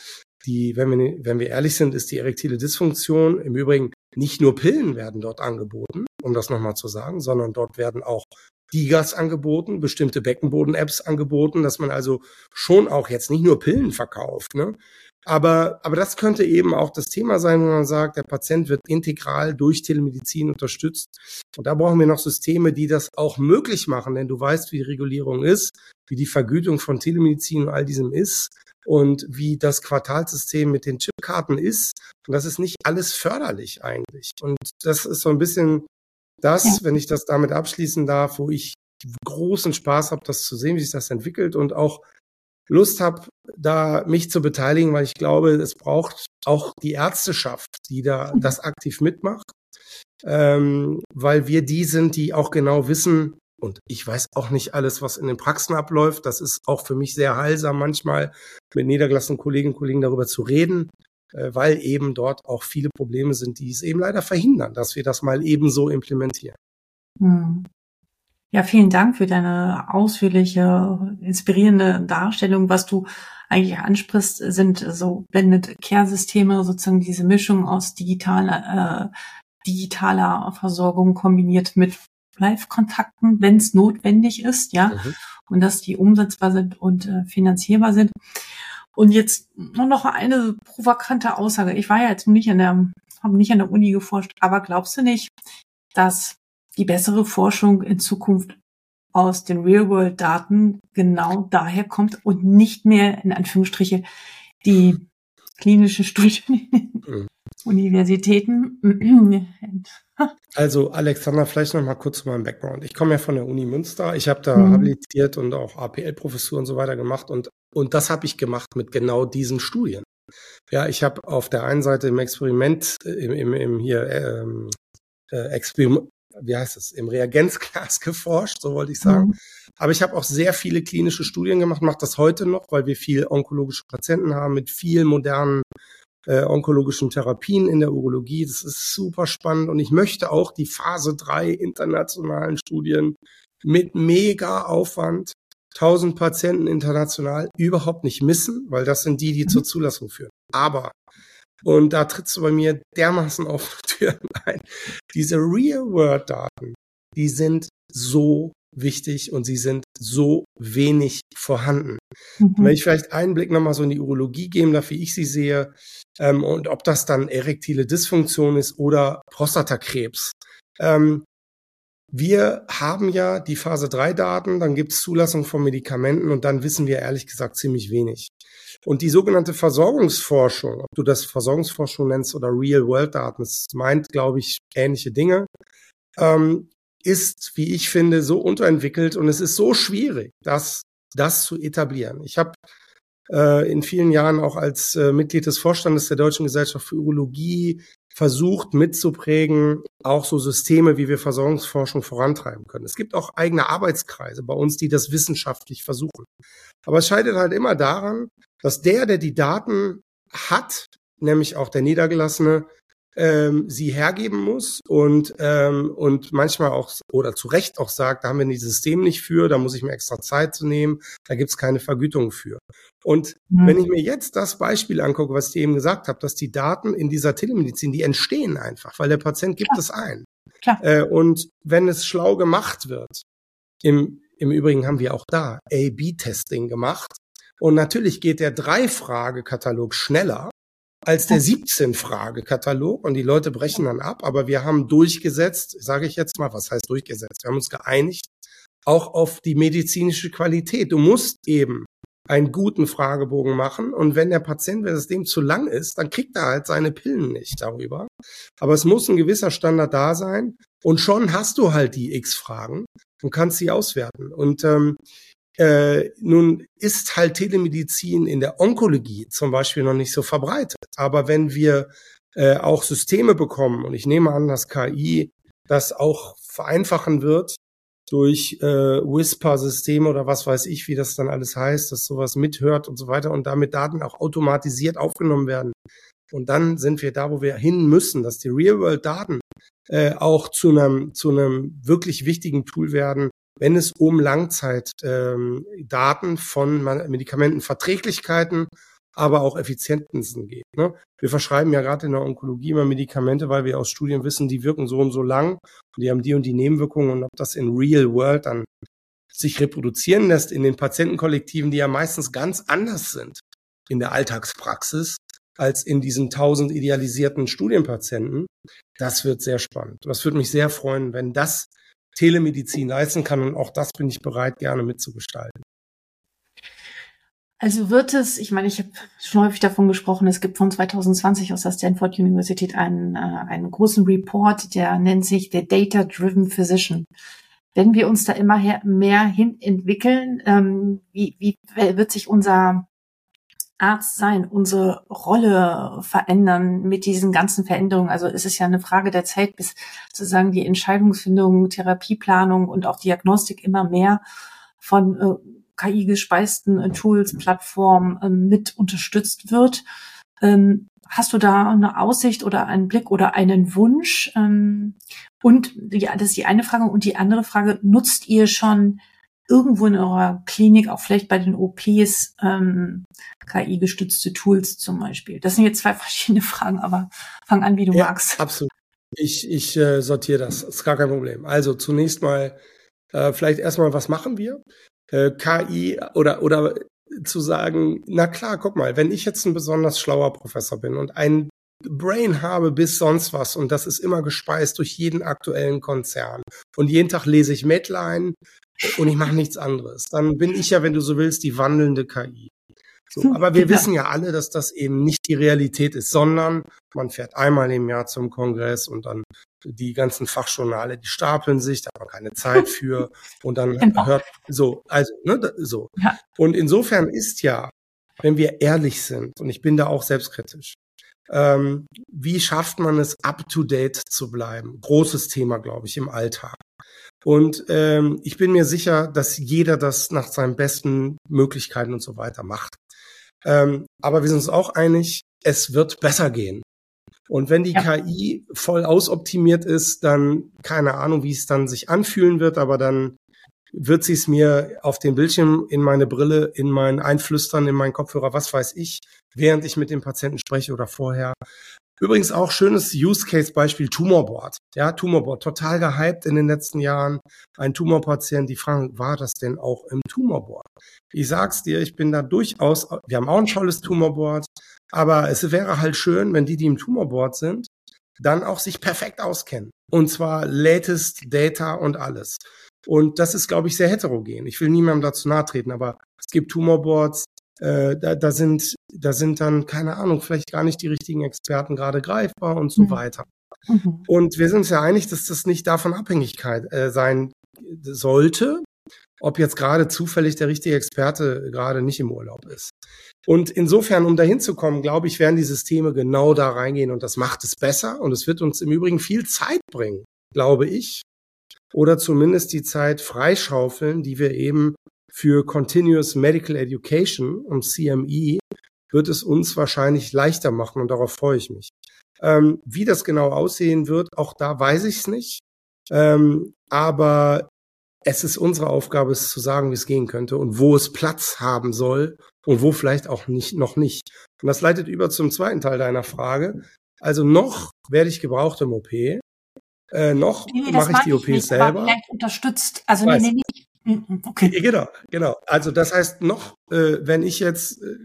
die, wenn wir, wenn wir ehrlich sind, ist die erektile Dysfunktion im Übrigen nicht nur Pillen werden dort angeboten, um das nochmal zu sagen, sondern dort werden auch Digas angeboten, bestimmte Beckenboden-Apps angeboten, dass man also schon auch jetzt nicht nur Pillen verkauft, ne? Aber, aber das könnte eben auch das Thema sein, wo man sagt, der Patient wird integral durch Telemedizin unterstützt. Und da brauchen wir noch Systeme, die das auch möglich machen, denn du weißt, wie die Regulierung ist, wie die Vergütung von Telemedizin und all diesem ist und wie das Quartalsystem mit den Chipkarten ist. Und das ist nicht alles förderlich eigentlich. Und das ist so ein bisschen das, wenn ich das damit abschließen darf, wo ich großen Spaß habe, das zu sehen, wie sich das entwickelt und auch Lust habe, da mich zu beteiligen, weil ich glaube, es braucht auch die Ärzteschaft, die da das aktiv mitmacht, ähm, weil wir die sind, die auch genau wissen, und ich weiß auch nicht alles, was in den Praxen abläuft. Das ist auch für mich sehr heilsam, manchmal mit niedergelassenen Kolleginnen und Kollegen darüber zu reden, äh, weil eben dort auch viele Probleme sind, die es eben leider verhindern, dass wir das mal ebenso implementieren. Hm. Ja, vielen Dank für deine ausführliche, inspirierende Darstellung. Was du eigentlich ansprichst, sind so Blended Care-Systeme, sozusagen diese Mischung aus digitaler, äh, digitaler Versorgung kombiniert mit Live-Kontakten, wenn es notwendig ist, ja, mhm. und dass die umsetzbar sind und äh, finanzierbar sind. Und jetzt nur noch eine provokante Aussage. Ich war ja jetzt nicht an der, habe nicht an der Uni geforscht, aber glaubst du nicht, dass die bessere Forschung in Zukunft aus den Real-World-Daten genau daher kommt und nicht mehr in Anführungsstriche die klinischen Studien mhm. Universitäten. Also Alexander, vielleicht noch mal kurz zu meinem Background. Ich komme ja von der Uni Münster. Ich habe da mhm. habilitiert und auch APL-Professur und so weiter gemacht und und das habe ich gemacht mit genau diesen Studien. Ja, ich habe auf der einen Seite im Experiment, äh, im, im, im hier ähm, äh, Experiment, wie heißt es, im Reagenzglas geforscht, so wollte ich sagen. Mhm. Aber ich habe auch sehr viele klinische Studien gemacht, mache das heute noch, weil wir viel onkologische Patienten haben mit viel modernen äh, onkologischen Therapien in der Urologie. Das ist super spannend und ich möchte auch die Phase 3 internationalen Studien mit mega Aufwand 1000 Patienten international überhaupt nicht missen, weil das sind die, die mhm. zur Zulassung führen. Aber, und da trittst du bei mir dermaßen auf Türen ein, diese Real-World-Daten, die sind so wichtig und sie sind so wenig vorhanden. Mhm. Wenn ich vielleicht einen Blick nochmal so in die Urologie geben darf, wie ich sie sehe, ähm, und ob das dann erektile Dysfunktion ist oder Prostatakrebs. Ähm, wir haben ja die Phase 3 Daten, dann gibt es Zulassung von Medikamenten und dann wissen wir ehrlich gesagt ziemlich wenig. Und die sogenannte Versorgungsforschung, ob du das Versorgungsforschung nennst oder Real-World-Daten, das meint, glaube ich, ähnliche Dinge, ähm, ist, wie ich finde, so unterentwickelt und es ist so schwierig, das, das zu etablieren. Ich habe äh, in vielen Jahren auch als äh, Mitglied des Vorstandes der Deutschen Gesellschaft für Urologie versucht mitzuprägen, auch so Systeme, wie wir Versorgungsforschung vorantreiben können. Es gibt auch eigene Arbeitskreise bei uns, die das wissenschaftlich versuchen. Aber es scheitert halt immer daran, dass der, der die Daten hat, nämlich auch der Niedergelassene, ähm, sie hergeben muss und, ähm, und manchmal auch oder zu Recht auch sagt, da haben wir ein System nicht für, da muss ich mir extra Zeit zu nehmen, da gibt's keine Vergütung für. Und mhm. wenn ich mir jetzt das Beispiel angucke, was ich eben gesagt habe, dass die Daten in dieser Telemedizin, die entstehen einfach, weil der Patient gibt Klar. es ein. Klar. Äh, und wenn es schlau gemacht wird, im, im Übrigen haben wir auch da A-B-Testing gemacht. Und natürlich geht der Drei-Frage-Katalog schneller, als der 17-Frage-Katalog und die Leute brechen dann ab. Aber wir haben durchgesetzt, sage ich jetzt mal, was heißt durchgesetzt? Wir haben uns geeinigt, auch auf die medizinische Qualität. Du musst eben einen guten Fragebogen machen und wenn der Patient, wenn es dem zu lang ist, dann kriegt er halt seine Pillen nicht darüber. Aber es muss ein gewisser Standard da sein und schon hast du halt die X-Fragen und kannst sie auswerten. Und ähm, Äh, nun ist halt Telemedizin in der Onkologie zum Beispiel noch nicht so verbreitet. Aber wenn wir äh, auch Systeme bekommen, und ich nehme an, dass KI das auch vereinfachen wird durch äh, Whisper-Systeme oder was weiß ich, wie das dann alles heißt, dass sowas mithört und so weiter und damit Daten auch automatisiert aufgenommen werden. Und dann sind wir da, wo wir hin müssen, dass die Real-World-Daten äh, auch zu einem zu einem wirklich wichtigen Tool werden, wenn es um Langzeitdaten ähm, von Medikamentenverträglichkeiten, aber auch Effizienzen geht. Ne? Wir verschreiben ja gerade in der Onkologie immer Medikamente, weil wir aus Studien wissen, die wirken so und so lang und die haben die und die Nebenwirkungen und ob das in Real World dann sich reproduzieren lässt in den Patientenkollektiven, die ja meistens ganz anders sind in der Alltagspraxis als in diesen tausend idealisierten Studienpatienten. Das wird sehr spannend. Das würde mich sehr freuen, wenn das Telemedizin leisten kann. Und auch das bin ich bereit, gerne mitzugestalten. Also wird es, ich meine, ich habe schon häufig davon gesprochen, es gibt von 2020 aus der Stanford Universität einen, äh, einen großen Report, der nennt sich der Data Driven Physician. Wenn wir uns da immer mehr hin entwickeln, ähm, wie, wie wird sich unser Arzt sein, unsere Rolle verändern mit diesen ganzen Veränderungen. Also es ist ja eine Frage der Zeit, bis sozusagen die Entscheidungsfindung, Therapieplanung und auch Diagnostik immer mehr von äh, KI gespeisten äh, Tools, Plattformen äh, mit unterstützt wird. Ähm, hast du da eine Aussicht oder einen Blick oder einen Wunsch? Ähm, und die, das ist die eine Frage. Und die andere Frage, nutzt ihr schon irgendwo in eurer Klinik, auch vielleicht bei den OPs, ähm, KI-gestützte Tools zum Beispiel? Das sind jetzt zwei verschiedene Fragen, aber fang an, wie du ja, magst. Absolut. Ich, ich äh, sortiere das. Ist gar kein Problem. Also zunächst mal, äh, vielleicht erstmal, was machen wir? Äh, KI oder, oder zu sagen, na klar, guck mal, wenn ich jetzt ein besonders schlauer Professor bin und ein Brain habe bis sonst was und das ist immer gespeist durch jeden aktuellen Konzern und jeden Tag lese ich Medline und ich mache nichts anderes. Dann bin ich ja, wenn du so willst, die wandelnde KI. So, aber wir ja. wissen ja alle, dass das eben nicht die Realität ist, sondern man fährt einmal im Jahr zum Kongress und dann die ganzen Fachjournale, die stapeln sich, da hat man keine Zeit für und dann genau. hört so, also ne, so. Ja. Und insofern ist ja, wenn wir ehrlich sind, und ich bin da auch selbstkritisch, ähm, wie schafft man es, up to date zu bleiben? Großes Thema, glaube ich, im Alltag. Und ähm, ich bin mir sicher, dass jeder das nach seinen besten Möglichkeiten und so weiter macht. Ähm, aber wir sind uns auch einig, es wird besser gehen. Und wenn die ja. KI voll ausoptimiert ist, dann keine Ahnung, wie es dann sich anfühlen wird, aber dann wird sie es mir auf dem Bildschirm in meine Brille, in mein Einflüstern, in meinen Kopfhörer, was weiß ich, während ich mit dem Patienten spreche oder vorher. Übrigens auch schönes Use Case Beispiel Tumorboard. Ja, Tumorboard total gehypt in den letzten Jahren. Ein Tumorpatient, die fragen, war das denn auch im Tumorboard? Ich sag's dir, ich bin da durchaus, wir haben auch ein tolles Tumorboard, aber es wäre halt schön, wenn die, die im Tumorboard sind, dann auch sich perfekt auskennen. Und zwar latest Data und alles. Und das ist, glaube ich, sehr heterogen. Ich will niemandem dazu nahe treten, aber es gibt Tumorboards, äh, da, da sind, da sind dann, keine Ahnung, vielleicht gar nicht die richtigen Experten gerade greifbar und so mhm. weiter. Mhm. Und wir sind uns ja einig, dass das nicht davon Abhängigkeit äh, sein sollte, ob jetzt gerade zufällig der richtige Experte gerade nicht im Urlaub ist. Und insofern, um dahin zu kommen, glaube ich, werden die Systeme genau da reingehen und das macht es besser und es wird uns im Übrigen viel Zeit bringen, glaube ich. Oder zumindest die Zeit freischaufeln, die wir eben für Continuous Medical Education und CME wird es uns wahrscheinlich leichter machen und darauf freue ich mich. Ähm, wie das genau aussehen wird, auch da weiß ich es nicht. Ähm, aber es ist unsere Aufgabe, es zu sagen, wie es gehen könnte und wo es Platz haben soll und wo vielleicht auch nicht, noch nicht. Und das leitet über zum zweiten Teil deiner Frage. Also noch werde ich gebraucht im OP. Äh, noch nee, mache ich die OPs nicht, selber. vielleicht unterstützt. Also nee, nee, nicht. Mm, okay. Genau, genau. Also das heißt noch, äh, wenn ich jetzt äh,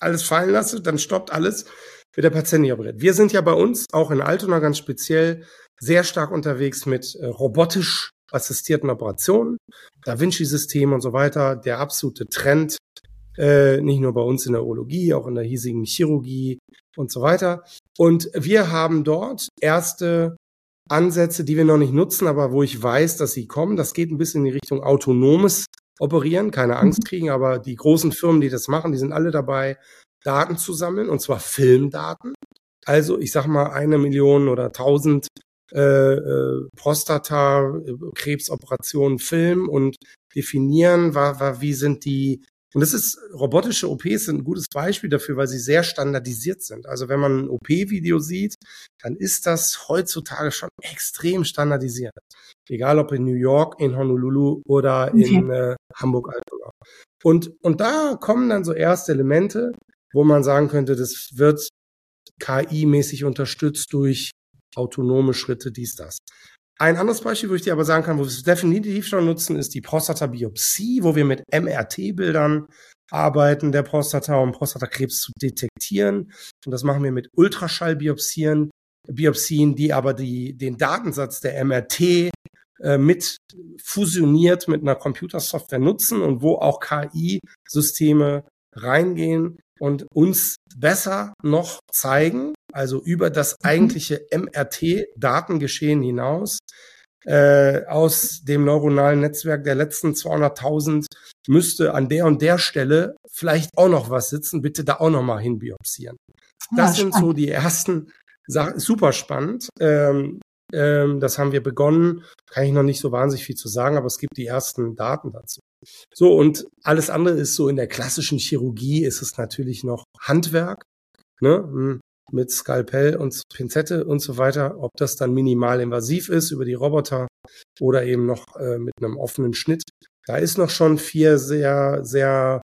alles fallen lasse, dann stoppt alles, wird der Patient nicht operiert. Wir sind ja bei uns auch in Altona ganz speziell sehr stark unterwegs mit äh, robotisch assistierten Operationen, Da Vinci-System und so weiter, der absolute Trend, äh, nicht nur bei uns in der Urologie, auch in der hiesigen Chirurgie und so weiter. Und wir haben dort erste Ansätze, die wir noch nicht nutzen, aber wo ich weiß, dass sie kommen. Das geht ein bisschen in die Richtung autonomes operieren, keine Angst kriegen, aber die großen Firmen, die das machen, die sind alle dabei, Daten zu sammeln, und zwar Filmdaten. Also ich sag mal eine Million oder tausend äh, äh, Prostata-Krebsoperationen filmen und definieren, war, war, wie sind die und das ist, robotische OPs sind ein gutes Beispiel dafür, weil sie sehr standardisiert sind. Also wenn man ein OP-Video sieht, dann ist das heutzutage schon extrem standardisiert. Egal ob in New York, in Honolulu oder in äh, Hamburg-Altona. Und, und da kommen dann so erste Elemente, wo man sagen könnte, das wird KI-mäßig unterstützt durch autonome Schritte, dies, das. Ein anderes Beispiel, wo ich dir aber sagen kann, wo wir es definitiv schon nutzen, ist die Prostatabiopsie, wo wir mit MRT-Bildern arbeiten, der Prostata, um Prostatakrebs zu detektieren. Und das machen wir mit Ultraschallbiopsien, Biopsien, die aber die, den Datensatz der MRT äh, mit fusioniert mit einer Computersoftware nutzen und wo auch KI-Systeme reingehen und uns besser noch zeigen, also über das mhm. eigentliche MRT-Datengeschehen hinaus, äh, aus dem neuronalen Netzwerk der letzten 200.000 müsste an der und der Stelle vielleicht auch noch was sitzen, bitte da auch noch mal hinbiopsieren. Das ja, sind so die ersten Sachen, super spannend. Ähm, ähm, das haben wir begonnen, kann ich noch nicht so wahnsinnig viel zu sagen, aber es gibt die ersten Daten dazu. So, und alles andere ist so in der klassischen Chirurgie ist es natürlich noch Handwerk, ne, hm, mit Skalpell und Pinzette und so weiter. Ob das dann minimal invasiv ist über die Roboter oder eben noch äh, mit einem offenen Schnitt. Da ist noch schon viel sehr, sehr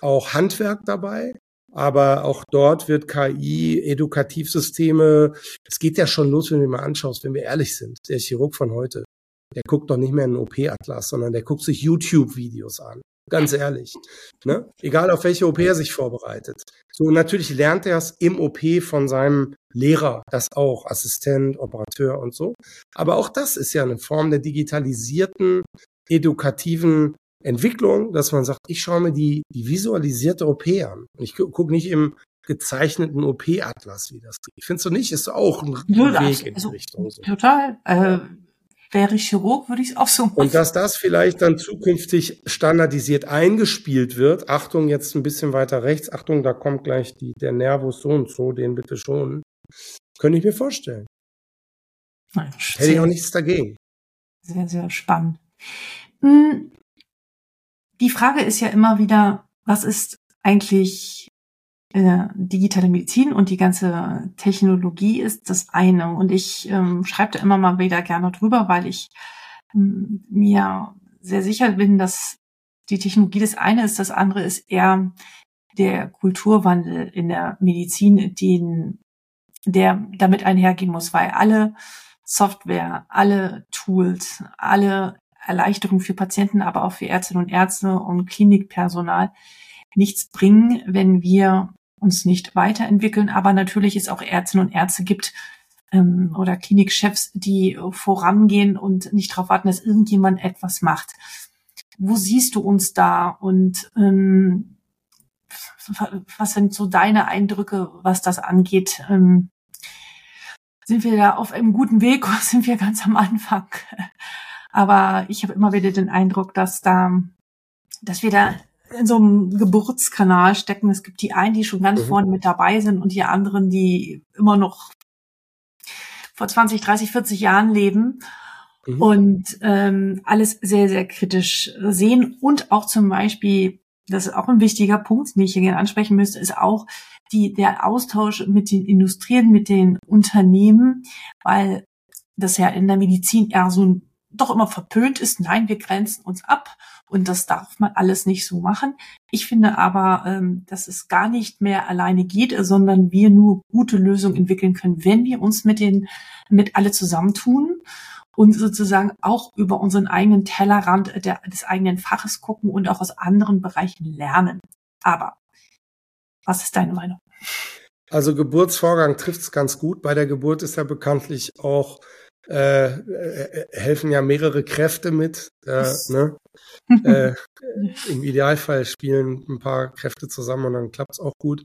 auch Handwerk dabei. Aber auch dort wird KI, Edukativsysteme, es geht ja schon los, wenn du mal anschaust, wenn wir ehrlich sind. Der Chirurg von heute, der guckt doch nicht mehr einen OP-Atlas, sondern der guckt sich YouTube-Videos an. Ganz ehrlich. Ne? Egal auf welche OP er sich vorbereitet. So, natürlich lernt er es im OP von seinem Lehrer, das auch, Assistent, Operateur und so. Aber auch das ist ja eine Form der digitalisierten, edukativen Entwicklung, dass man sagt, ich schaue mir die, die visualisierte OP an. Ich gucke nicht im gezeichneten OP-Atlas, wie das geht. Findest du nicht? Ist auch ein ja, Weg in die also, Richtung. So. Total. Äh, wäre ich Chirurg, würde ich es auch so machen. Und dass das vielleicht dann zukünftig standardisiert eingespielt wird. Achtung, jetzt ein bisschen weiter rechts. Achtung, da kommt gleich die, der Nervus so und so, den bitte schon. Könnte ich mir vorstellen. Nein, Hätte ich auch nichts dagegen. Sehr, sehr spannend. Hm, die Frage ist ja immer wieder, was ist eigentlich äh, digitale Medizin und die ganze Technologie ist das eine. Und ich ähm, schreibe da immer mal wieder gerne drüber, weil ich ähm, mir sehr sicher bin, dass die Technologie das eine ist, das andere ist eher der Kulturwandel in der Medizin, den, der damit einhergehen muss, weil alle Software, alle Tools, alle Erleichterungen für Patienten, aber auch für Ärztinnen und Ärzte und Klinikpersonal nichts bringen, wenn wir uns nicht weiterentwickeln. Aber natürlich es auch Ärztinnen und Ärzte gibt ähm, oder Klinikchefs, die vorangehen und nicht darauf warten, dass irgendjemand etwas macht. Wo siehst du uns da und ähm, was sind so deine Eindrücke, was das angeht? Ähm, sind wir da auf einem guten Weg oder sind wir ganz am Anfang? Aber ich habe immer wieder den Eindruck, dass da, dass wir da in so einem Geburtskanal stecken. Es gibt die einen, die schon ganz mhm. vorne mit dabei sind und die anderen, die immer noch vor 20, 30, 40 Jahren leben mhm. und ähm, alles sehr, sehr kritisch sehen und auch zum Beispiel, das ist auch ein wichtiger Punkt, den ich hier gerne ansprechen müsste, ist auch die, der Austausch mit den Industrien, mit den Unternehmen, weil das ja in der Medizin eher so ein doch immer verpönt ist, nein, wir grenzen uns ab und das darf man alles nicht so machen. Ich finde aber, ähm, dass es gar nicht mehr alleine geht, sondern wir nur gute Lösungen entwickeln können, wenn wir uns mit den, mit alle zusammentun und sozusagen auch über unseren eigenen Tellerrand der, des eigenen Faches gucken und auch aus anderen Bereichen lernen. Aber was ist deine Meinung? Also Geburtsvorgang trifft es ganz gut. Bei der Geburt ist ja bekanntlich auch äh, äh, helfen ja mehrere Kräfte mit. Äh, ne? äh, Im Idealfall spielen ein paar Kräfte zusammen und dann klappt's auch gut.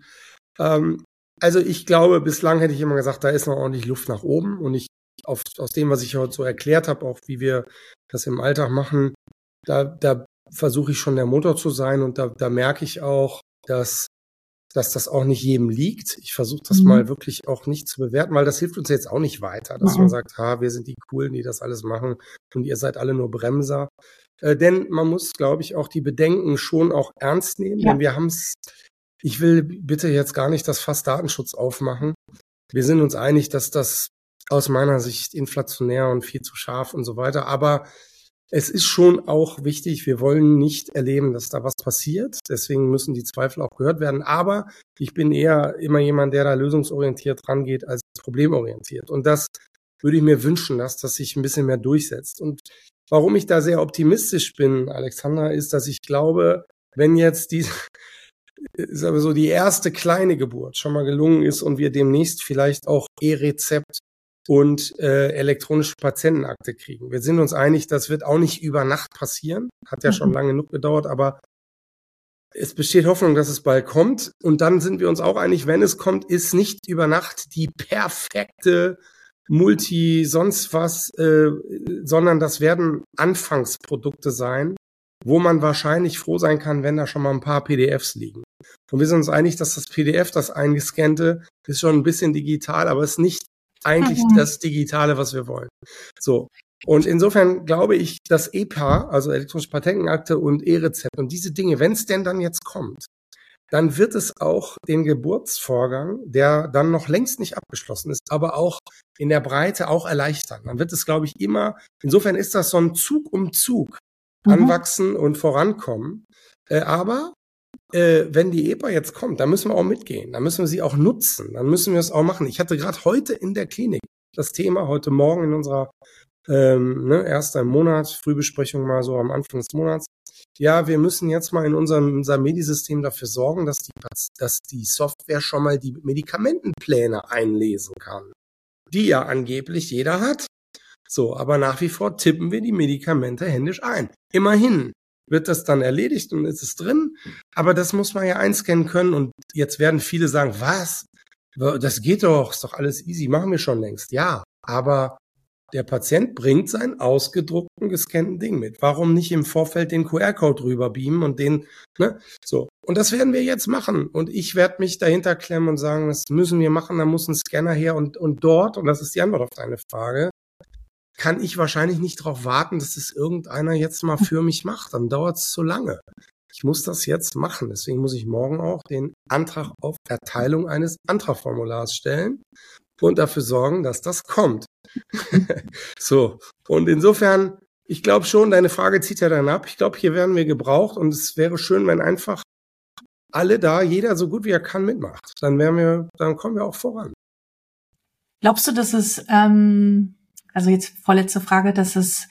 Ähm, also ich glaube, bislang hätte ich immer gesagt, da ist noch ordentlich Luft nach oben und ich auf, aus dem, was ich heute so erklärt habe, auch wie wir das im Alltag machen, da, da versuche ich schon der Motor zu sein und da, da merke ich auch, dass dass das auch nicht jedem liegt. Ich versuche das mhm. mal wirklich auch nicht zu bewerten, weil das hilft uns jetzt auch nicht weiter, dass mhm. man sagt, ha, wir sind die Coolen, die das alles machen und ihr seid alle nur Bremser. Äh, denn man muss, glaube ich, auch die Bedenken schon auch ernst nehmen, ja. denn wir haben es, ich will bitte jetzt gar nicht das Fass Datenschutz aufmachen. Wir sind uns einig, dass das aus meiner Sicht inflationär und viel zu scharf und so weiter, aber es ist schon auch wichtig, wir wollen nicht erleben, dass da was passiert. Deswegen müssen die Zweifel auch gehört werden. Aber ich bin eher immer jemand, der da lösungsorientiert rangeht als problemorientiert. Und das würde ich mir wünschen, dass das sich ein bisschen mehr durchsetzt. Und warum ich da sehr optimistisch bin, Alexander, ist, dass ich glaube, wenn jetzt die, ist aber so die erste kleine Geburt schon mal gelungen ist und wir demnächst vielleicht auch E-Rezept und äh, elektronische Patientenakte kriegen. Wir sind uns einig, das wird auch nicht über Nacht passieren. Hat ja schon mhm. lange genug gedauert, aber es besteht Hoffnung, dass es bald kommt. Und dann sind wir uns auch einig, wenn es kommt, ist nicht über Nacht die perfekte Multi sonst was, äh, sondern das werden Anfangsprodukte sein, wo man wahrscheinlich froh sein kann, wenn da schon mal ein paar PDFs liegen. Und wir sind uns einig, dass das PDF, das eingescannte, ist schon ein bisschen digital, aber ist nicht eigentlich mhm. das Digitale, was wir wollen. So. Und insofern glaube ich, dass EPA, also elektronische Patentenakte und E-Rezept und diese Dinge, wenn es denn dann jetzt kommt, dann wird es auch den Geburtsvorgang, der dann noch längst nicht abgeschlossen ist, aber auch in der Breite auch erleichtern. Dann wird es, glaube ich, immer, insofern ist das so ein Zug um Zug mhm. anwachsen und vorankommen. Äh, aber äh, wenn die EPA jetzt kommt, dann müssen wir auch mitgehen. Dann müssen wir sie auch nutzen. Dann müssen wir es auch machen. Ich hatte gerade heute in der Klinik das Thema, heute Morgen in unserer ähm, ne, erster im Monat, Frühbesprechung mal so am Anfang des Monats. Ja, wir müssen jetzt mal in unserem, unserem Medisystem dafür sorgen, dass die, dass die Software schon mal die Medikamentenpläne einlesen kann. Die ja angeblich jeder hat. So, aber nach wie vor tippen wir die Medikamente händisch ein. Immerhin wird das dann erledigt und ist es drin. Aber das muss man ja einscannen können. Und jetzt werden viele sagen, was? Das geht doch, ist doch alles easy, machen wir schon längst. Ja, aber der Patient bringt sein ausgedruckten, gescannten Ding mit. Warum nicht im Vorfeld den QR-Code rüberbeamen und den, ne? So. Und das werden wir jetzt machen. Und ich werde mich dahinter klemmen und sagen, das müssen wir machen, da muss ein Scanner her und, und dort, und das ist die Antwort auf deine Frage, kann ich wahrscheinlich nicht darauf warten, dass es irgendeiner jetzt mal für mich macht. Dann dauert es zu lange. Ich muss das jetzt machen. Deswegen muss ich morgen auch den Antrag auf Erteilung eines Antragformulars stellen und dafür sorgen, dass das kommt. so. Und insofern, ich glaube schon, deine Frage zieht ja dann ab. Ich glaube, hier werden wir gebraucht und es wäre schön, wenn einfach alle da, jeder so gut wie er kann mitmacht. Dann wären wir, dann kommen wir auch voran. Glaubst du, dass es ähm, also jetzt vorletzte Frage, dass es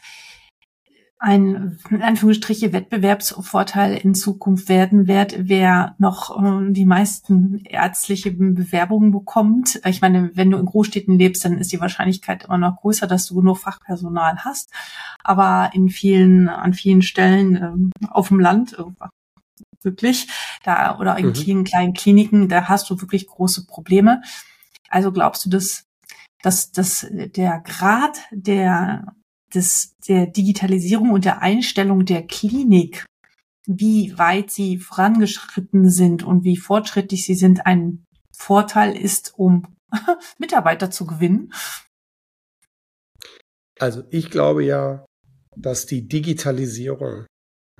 ein in Anführungsstriche Wettbewerbsvorteil in Zukunft werden wird, wer noch äh, die meisten ärztliche Bewerbungen bekommt. Ich meine, wenn du in Großstädten lebst, dann ist die Wahrscheinlichkeit immer noch größer, dass du genug Fachpersonal hast. Aber in vielen, an vielen Stellen äh, auf dem Land, äh, wirklich, da oder in mhm. vielen kleinen Kliniken, da hast du wirklich große Probleme. Also glaubst du, dass dass, dass der Grad der, des, der Digitalisierung und der Einstellung der Klinik, wie weit sie vorangeschritten sind und wie fortschrittlich sie sind, ein Vorteil ist, um Mitarbeiter zu gewinnen? Also ich glaube ja, dass die Digitalisierung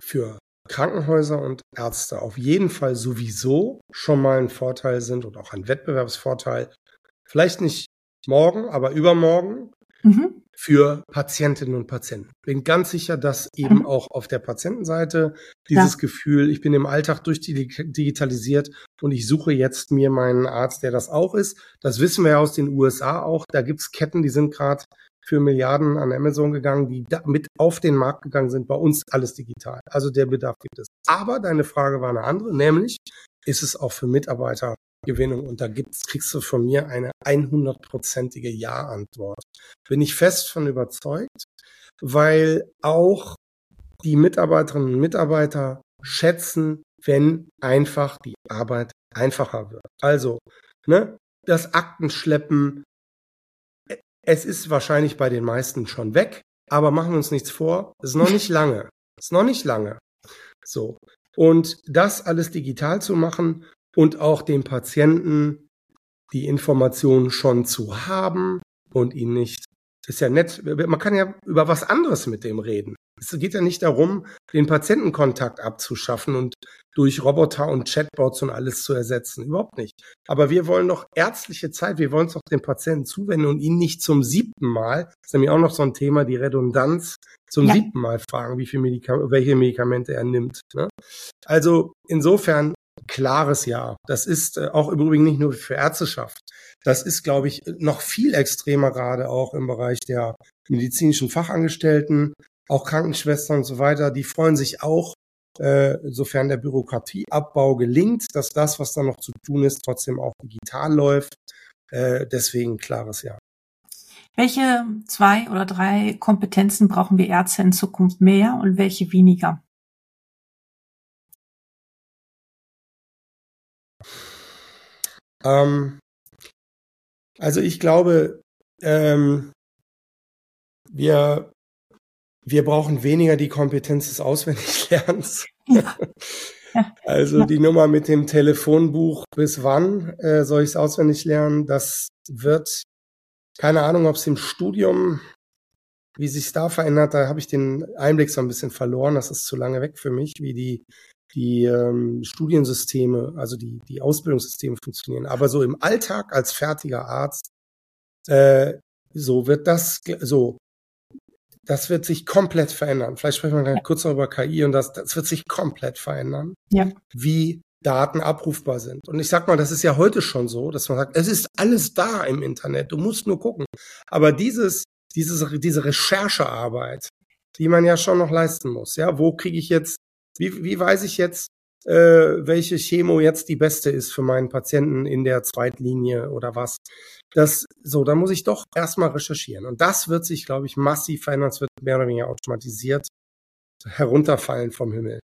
für Krankenhäuser und Ärzte auf jeden Fall sowieso schon mal ein Vorteil sind und auch ein Wettbewerbsvorteil. Vielleicht nicht morgen, aber übermorgen mhm. für Patientinnen und Patienten. Bin ganz sicher, dass eben mhm. auch auf der Patientenseite dieses ja. Gefühl, ich bin im Alltag durchdigitalisiert und ich suche jetzt mir meinen Arzt, der das auch ist. Das wissen wir ja aus den USA auch. Da gibt's Ketten, die sind gerade für Milliarden an Amazon gegangen, die mit auf den Markt gegangen sind. Bei uns alles digital. Also der Bedarf gibt es. Aber deine Frage war eine andere, nämlich ist es auch für Mitarbeiter Gewinnung. Und da gibt's, kriegst du von mir eine 100-prozentige Ja-Antwort. Bin ich fest von überzeugt, weil auch die Mitarbeiterinnen und Mitarbeiter schätzen, wenn einfach die Arbeit einfacher wird. Also, ne, das Aktenschleppen, es ist wahrscheinlich bei den meisten schon weg, aber machen wir uns nichts vor, es ist noch nicht lange. Es ist noch nicht lange. So. Und das alles digital zu machen und auch dem Patienten die Informationen schon zu haben und ihn nicht ist ja nett. Man kann ja über was anderes mit dem reden. Es geht ja nicht darum, den Patientenkontakt abzuschaffen und durch Roboter und Chatbots und alles zu ersetzen. Überhaupt nicht. Aber wir wollen doch ärztliche Zeit, wir wollen es doch dem Patienten zuwenden und ihn nicht zum siebten Mal, das ist nämlich auch noch so ein Thema, die Redundanz, zum ja. siebten Mal fragen, wie viel Medika welche Medikamente er nimmt. Ne? Also insofern klares Ja. Das ist äh, auch im Übrigen nicht nur für Ärzteschaft. Das ist, glaube ich, noch viel extremer gerade auch im Bereich der medizinischen Fachangestellten, auch Krankenschwestern und so weiter. Die freuen sich auch, äh, sofern der Bürokratieabbau gelingt, dass das, was da noch zu tun ist, trotzdem auch digital läuft. Äh, deswegen klares Ja. Welche zwei oder drei Kompetenzen brauchen wir Ärzte in Zukunft mehr und welche weniger? Ähm, also ich glaube, ähm, wir, wir brauchen weniger die Kompetenz des Auswendiglernens. Ja. Ja. Also ja. die Nummer mit dem Telefonbuch, bis wann äh, soll ich es auswendig lernen? Das wird, keine Ahnung, ob es im Studium, wie sich da verändert, da habe ich den Einblick so ein bisschen verloren. Das ist zu lange weg für mich, wie die die ähm, Studiensysteme, also die, die Ausbildungssysteme funktionieren. Aber so im Alltag als fertiger Arzt, äh, so wird das, so, das wird sich komplett verändern. Vielleicht sprechen wir dann kurz noch über KI und das, das wird sich komplett verändern, ja. wie Daten abrufbar sind. Und ich sag mal, das ist ja heute schon so, dass man sagt, es ist alles da im Internet, du musst nur gucken. Aber dieses, dieses, diese Recherchearbeit, die man ja schon noch leisten muss, ja, wo kriege ich jetzt wie, wie weiß ich jetzt, äh, welche Chemo jetzt die beste ist für meinen Patienten in der Zweitlinie oder was? Das, so, da muss ich doch erstmal recherchieren. Und das wird sich, glaube ich, massiv verändern. Es wird mehr oder weniger automatisiert herunterfallen vom Himmel.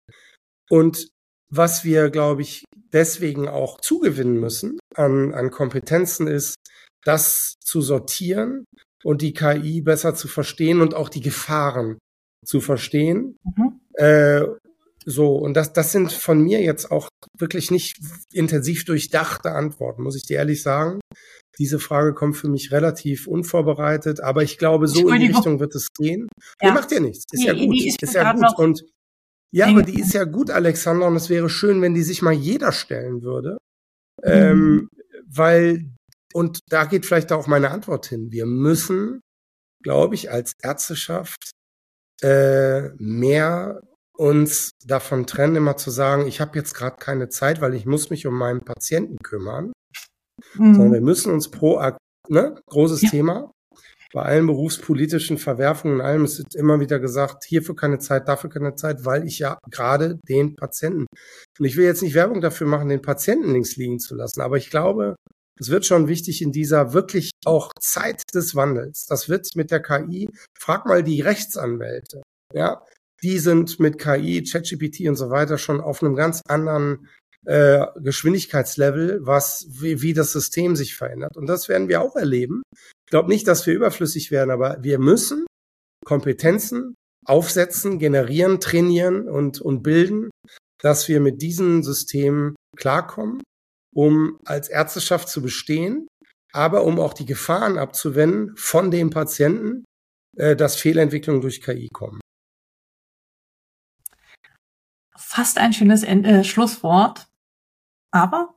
Und was wir, glaube ich, deswegen auch zugewinnen müssen an, an Kompetenzen ist, das zu sortieren und die KI besser zu verstehen und auch die Gefahren zu verstehen. Mhm. Äh, so, und das, das sind von mir jetzt auch wirklich nicht intensiv durchdachte Antworten, muss ich dir ehrlich sagen. Diese Frage kommt für mich relativ unvorbereitet, aber ich glaube, so in die Richtung wird es gehen. Ja. Nee, macht ja nichts. Ist die, ja gut. Ist, ist ja gut. Und ja, aber die ist ja gut, Alexander, und es wäre schön, wenn die sich mal jeder stellen würde. Mhm. Ähm, weil, und da geht vielleicht auch meine Antwort hin. Wir müssen, glaube ich, als Ärzteschaft äh, mehr uns davon trennen, immer zu sagen, ich habe jetzt gerade keine Zeit, weil ich muss mich um meinen Patienten kümmern. Mhm. Sondern wir müssen uns pro, ne, großes ja. Thema. Bei allen berufspolitischen Verwerfungen und allem ist immer wieder gesagt, hierfür keine Zeit, dafür keine Zeit, weil ich ja gerade den Patienten, und ich will jetzt nicht Werbung dafür machen, den Patienten links liegen zu lassen, aber ich glaube, es wird schon wichtig in dieser wirklich auch Zeit des Wandels. Das wird mit der KI, frag mal die Rechtsanwälte. Ja, die sind mit KI, ChatGPT und so weiter schon auf einem ganz anderen äh, Geschwindigkeitslevel, was wie, wie das System sich verändert. Und das werden wir auch erleben. Ich glaube nicht, dass wir überflüssig werden, aber wir müssen Kompetenzen aufsetzen, generieren, trainieren und, und bilden, dass wir mit diesen Systemen klarkommen, um als Ärzteschaft zu bestehen, aber um auch die Gefahren abzuwenden von dem Patienten, äh, dass Fehlentwicklungen durch KI kommen fast ein schönes äh, Schlusswort. Aber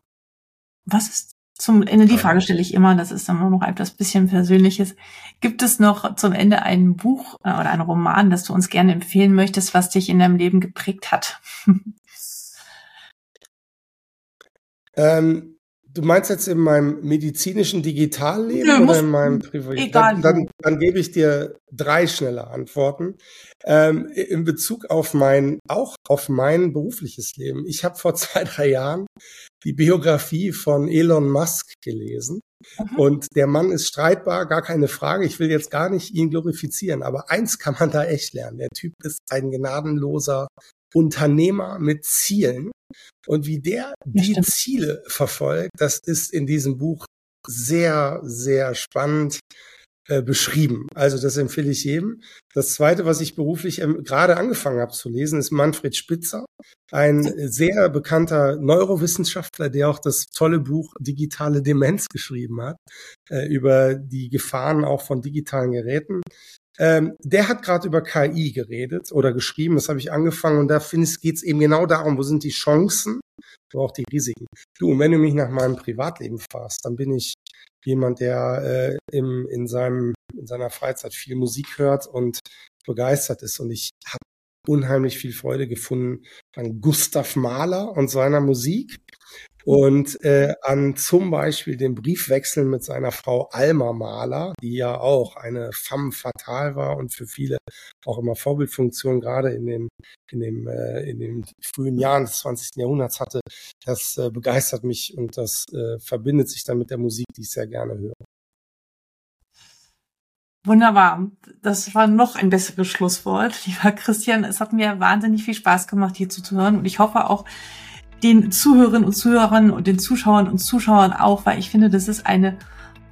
was ist zum Ende, die Frage stelle ich immer, das ist dann nur noch etwas bisschen Persönliches. Gibt es noch zum Ende ein Buch äh, oder ein Roman, das du uns gerne empfehlen möchtest, was dich in deinem Leben geprägt hat? ähm, Du meinst jetzt in meinem medizinischen Digitalleben ja, oder in meinem Privat? Dann, dann, dann, gebe ich dir drei schnelle Antworten. Ähm, in Bezug auf mein, auch auf mein berufliches Leben. Ich habe vor zwei, drei Jahren die Biografie von Elon Musk gelesen. Mhm. Und der Mann ist streitbar, gar keine Frage. Ich will jetzt gar nicht ihn glorifizieren, aber eins kann man da echt lernen. Der Typ ist ein gnadenloser Unternehmer mit Zielen. Und wie der die Ziele verfolgt, das ist in diesem Buch sehr, sehr spannend. äh, beschrieben. Also das empfehle ich jedem. Das Zweite, was ich beruflich ähm, gerade angefangen habe zu lesen, ist Manfred Spitzer, ein sehr bekannter Neurowissenschaftler, der auch das tolle Buch Digitale Demenz geschrieben hat, äh, über die Gefahren auch von digitalen Geräten. Ähm, der hat gerade über KI geredet oder geschrieben, das habe ich angefangen und da finde ich, geht es eben genau darum, wo sind die Chancen, aber auch die Risiken. Du, wenn du mich nach meinem Privatleben fragst, dann bin ich jemand, der äh, im, in, seinem, in seiner Freizeit viel Musik hört und begeistert ist. Und ich habe unheimlich viel Freude gefunden an Gustav Mahler und seiner Musik und äh, an zum Beispiel den Briefwechsel mit seiner Frau Alma Mahler, die ja auch eine femme fatale war und für viele auch immer Vorbildfunktion gerade in den in dem äh, in den frühen Jahren des 20. Jahrhunderts hatte. Das äh, begeistert mich und das äh, verbindet sich dann mit der Musik, die ich sehr gerne höre. Wunderbar. Das war noch ein besseres Schlusswort. Lieber Christian, es hat mir wahnsinnig viel Spaß gemacht, hier zuzuhören und ich hoffe auch, den Zuhörerinnen und Zuhörern und den Zuschauern und Zuschauern auch, weil ich finde, das ist eine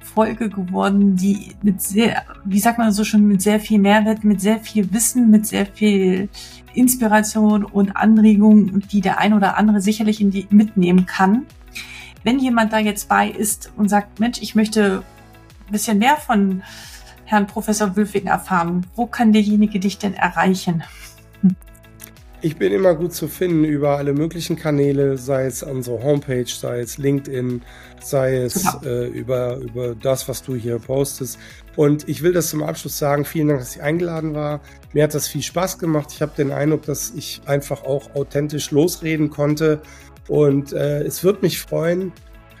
Folge geworden, die mit sehr, wie sagt man so schon, mit sehr viel Mehrwert, mit sehr viel Wissen, mit sehr viel Inspiration und Anregung, die der ein oder andere sicherlich in die mitnehmen kann. Wenn jemand da jetzt bei ist und sagt, Mensch, ich möchte ein bisschen mehr von Herrn Professor Wülfing erfahren, wo kann derjenige dich denn erreichen? Ich bin immer gut zu finden über alle möglichen Kanäle, sei es unsere Homepage, sei es LinkedIn, sei es äh, über, über das, was du hier postest. Und ich will das zum Abschluss sagen, vielen Dank, dass ich eingeladen war. Mir hat das viel Spaß gemacht. Ich habe den Eindruck, dass ich einfach auch authentisch losreden konnte. Und äh, es würde mich freuen,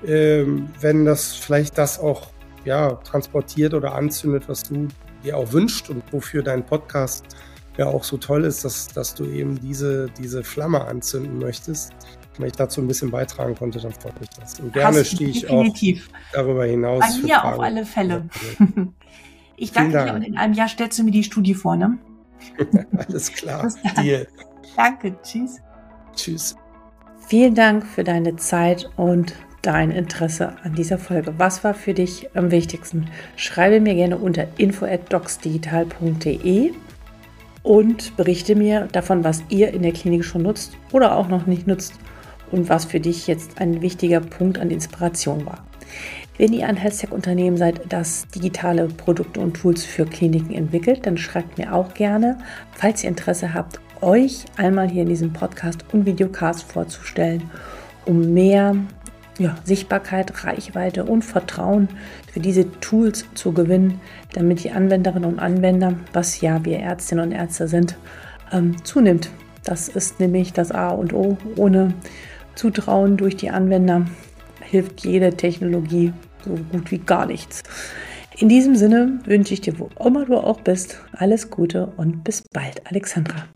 äh, wenn das vielleicht das auch ja, transportiert oder anzündet, was du dir auch wünscht und wofür dein Podcast ja auch so toll ist, dass, dass du eben diese, diese Flamme anzünden möchtest. Wenn ich dazu ein bisschen beitragen konnte, dann freut mich das. Und gerne stehe ich definitiv. auch darüber hinaus. Bei mir Fragen. auf alle Fälle. ich danke Dank. dir und in einem Jahr stellst du mir die Studie vor, ne? Alles klar. Dir. Danke. Tschüss. Tschüss. Vielen Dank für deine Zeit und dein Interesse an dieser Folge. Was war für dich am wichtigsten? Schreibe mir gerne unter info@docsdigital.de und berichte mir davon, was ihr in der Klinik schon nutzt oder auch noch nicht nutzt und was für dich jetzt ein wichtiger Punkt an Inspiration war. Wenn ihr ein Health-Tech-Unternehmen seid, das digitale Produkte und Tools für Kliniken entwickelt, dann schreibt mir auch gerne, falls ihr Interesse habt, euch einmal hier in diesem Podcast und Videocast vorzustellen, um mehr ja, Sichtbarkeit, Reichweite und Vertrauen für diese Tools zu gewinnen, damit die Anwenderinnen und Anwender, was ja wir Ärztinnen und Ärzte sind, ähm, zunimmt. Das ist nämlich das A und O. Ohne Zutrauen durch die Anwender hilft jede Technologie so gut wie gar nichts. In diesem Sinne wünsche ich dir, wo immer du auch bist, alles Gute und bis bald, Alexandra.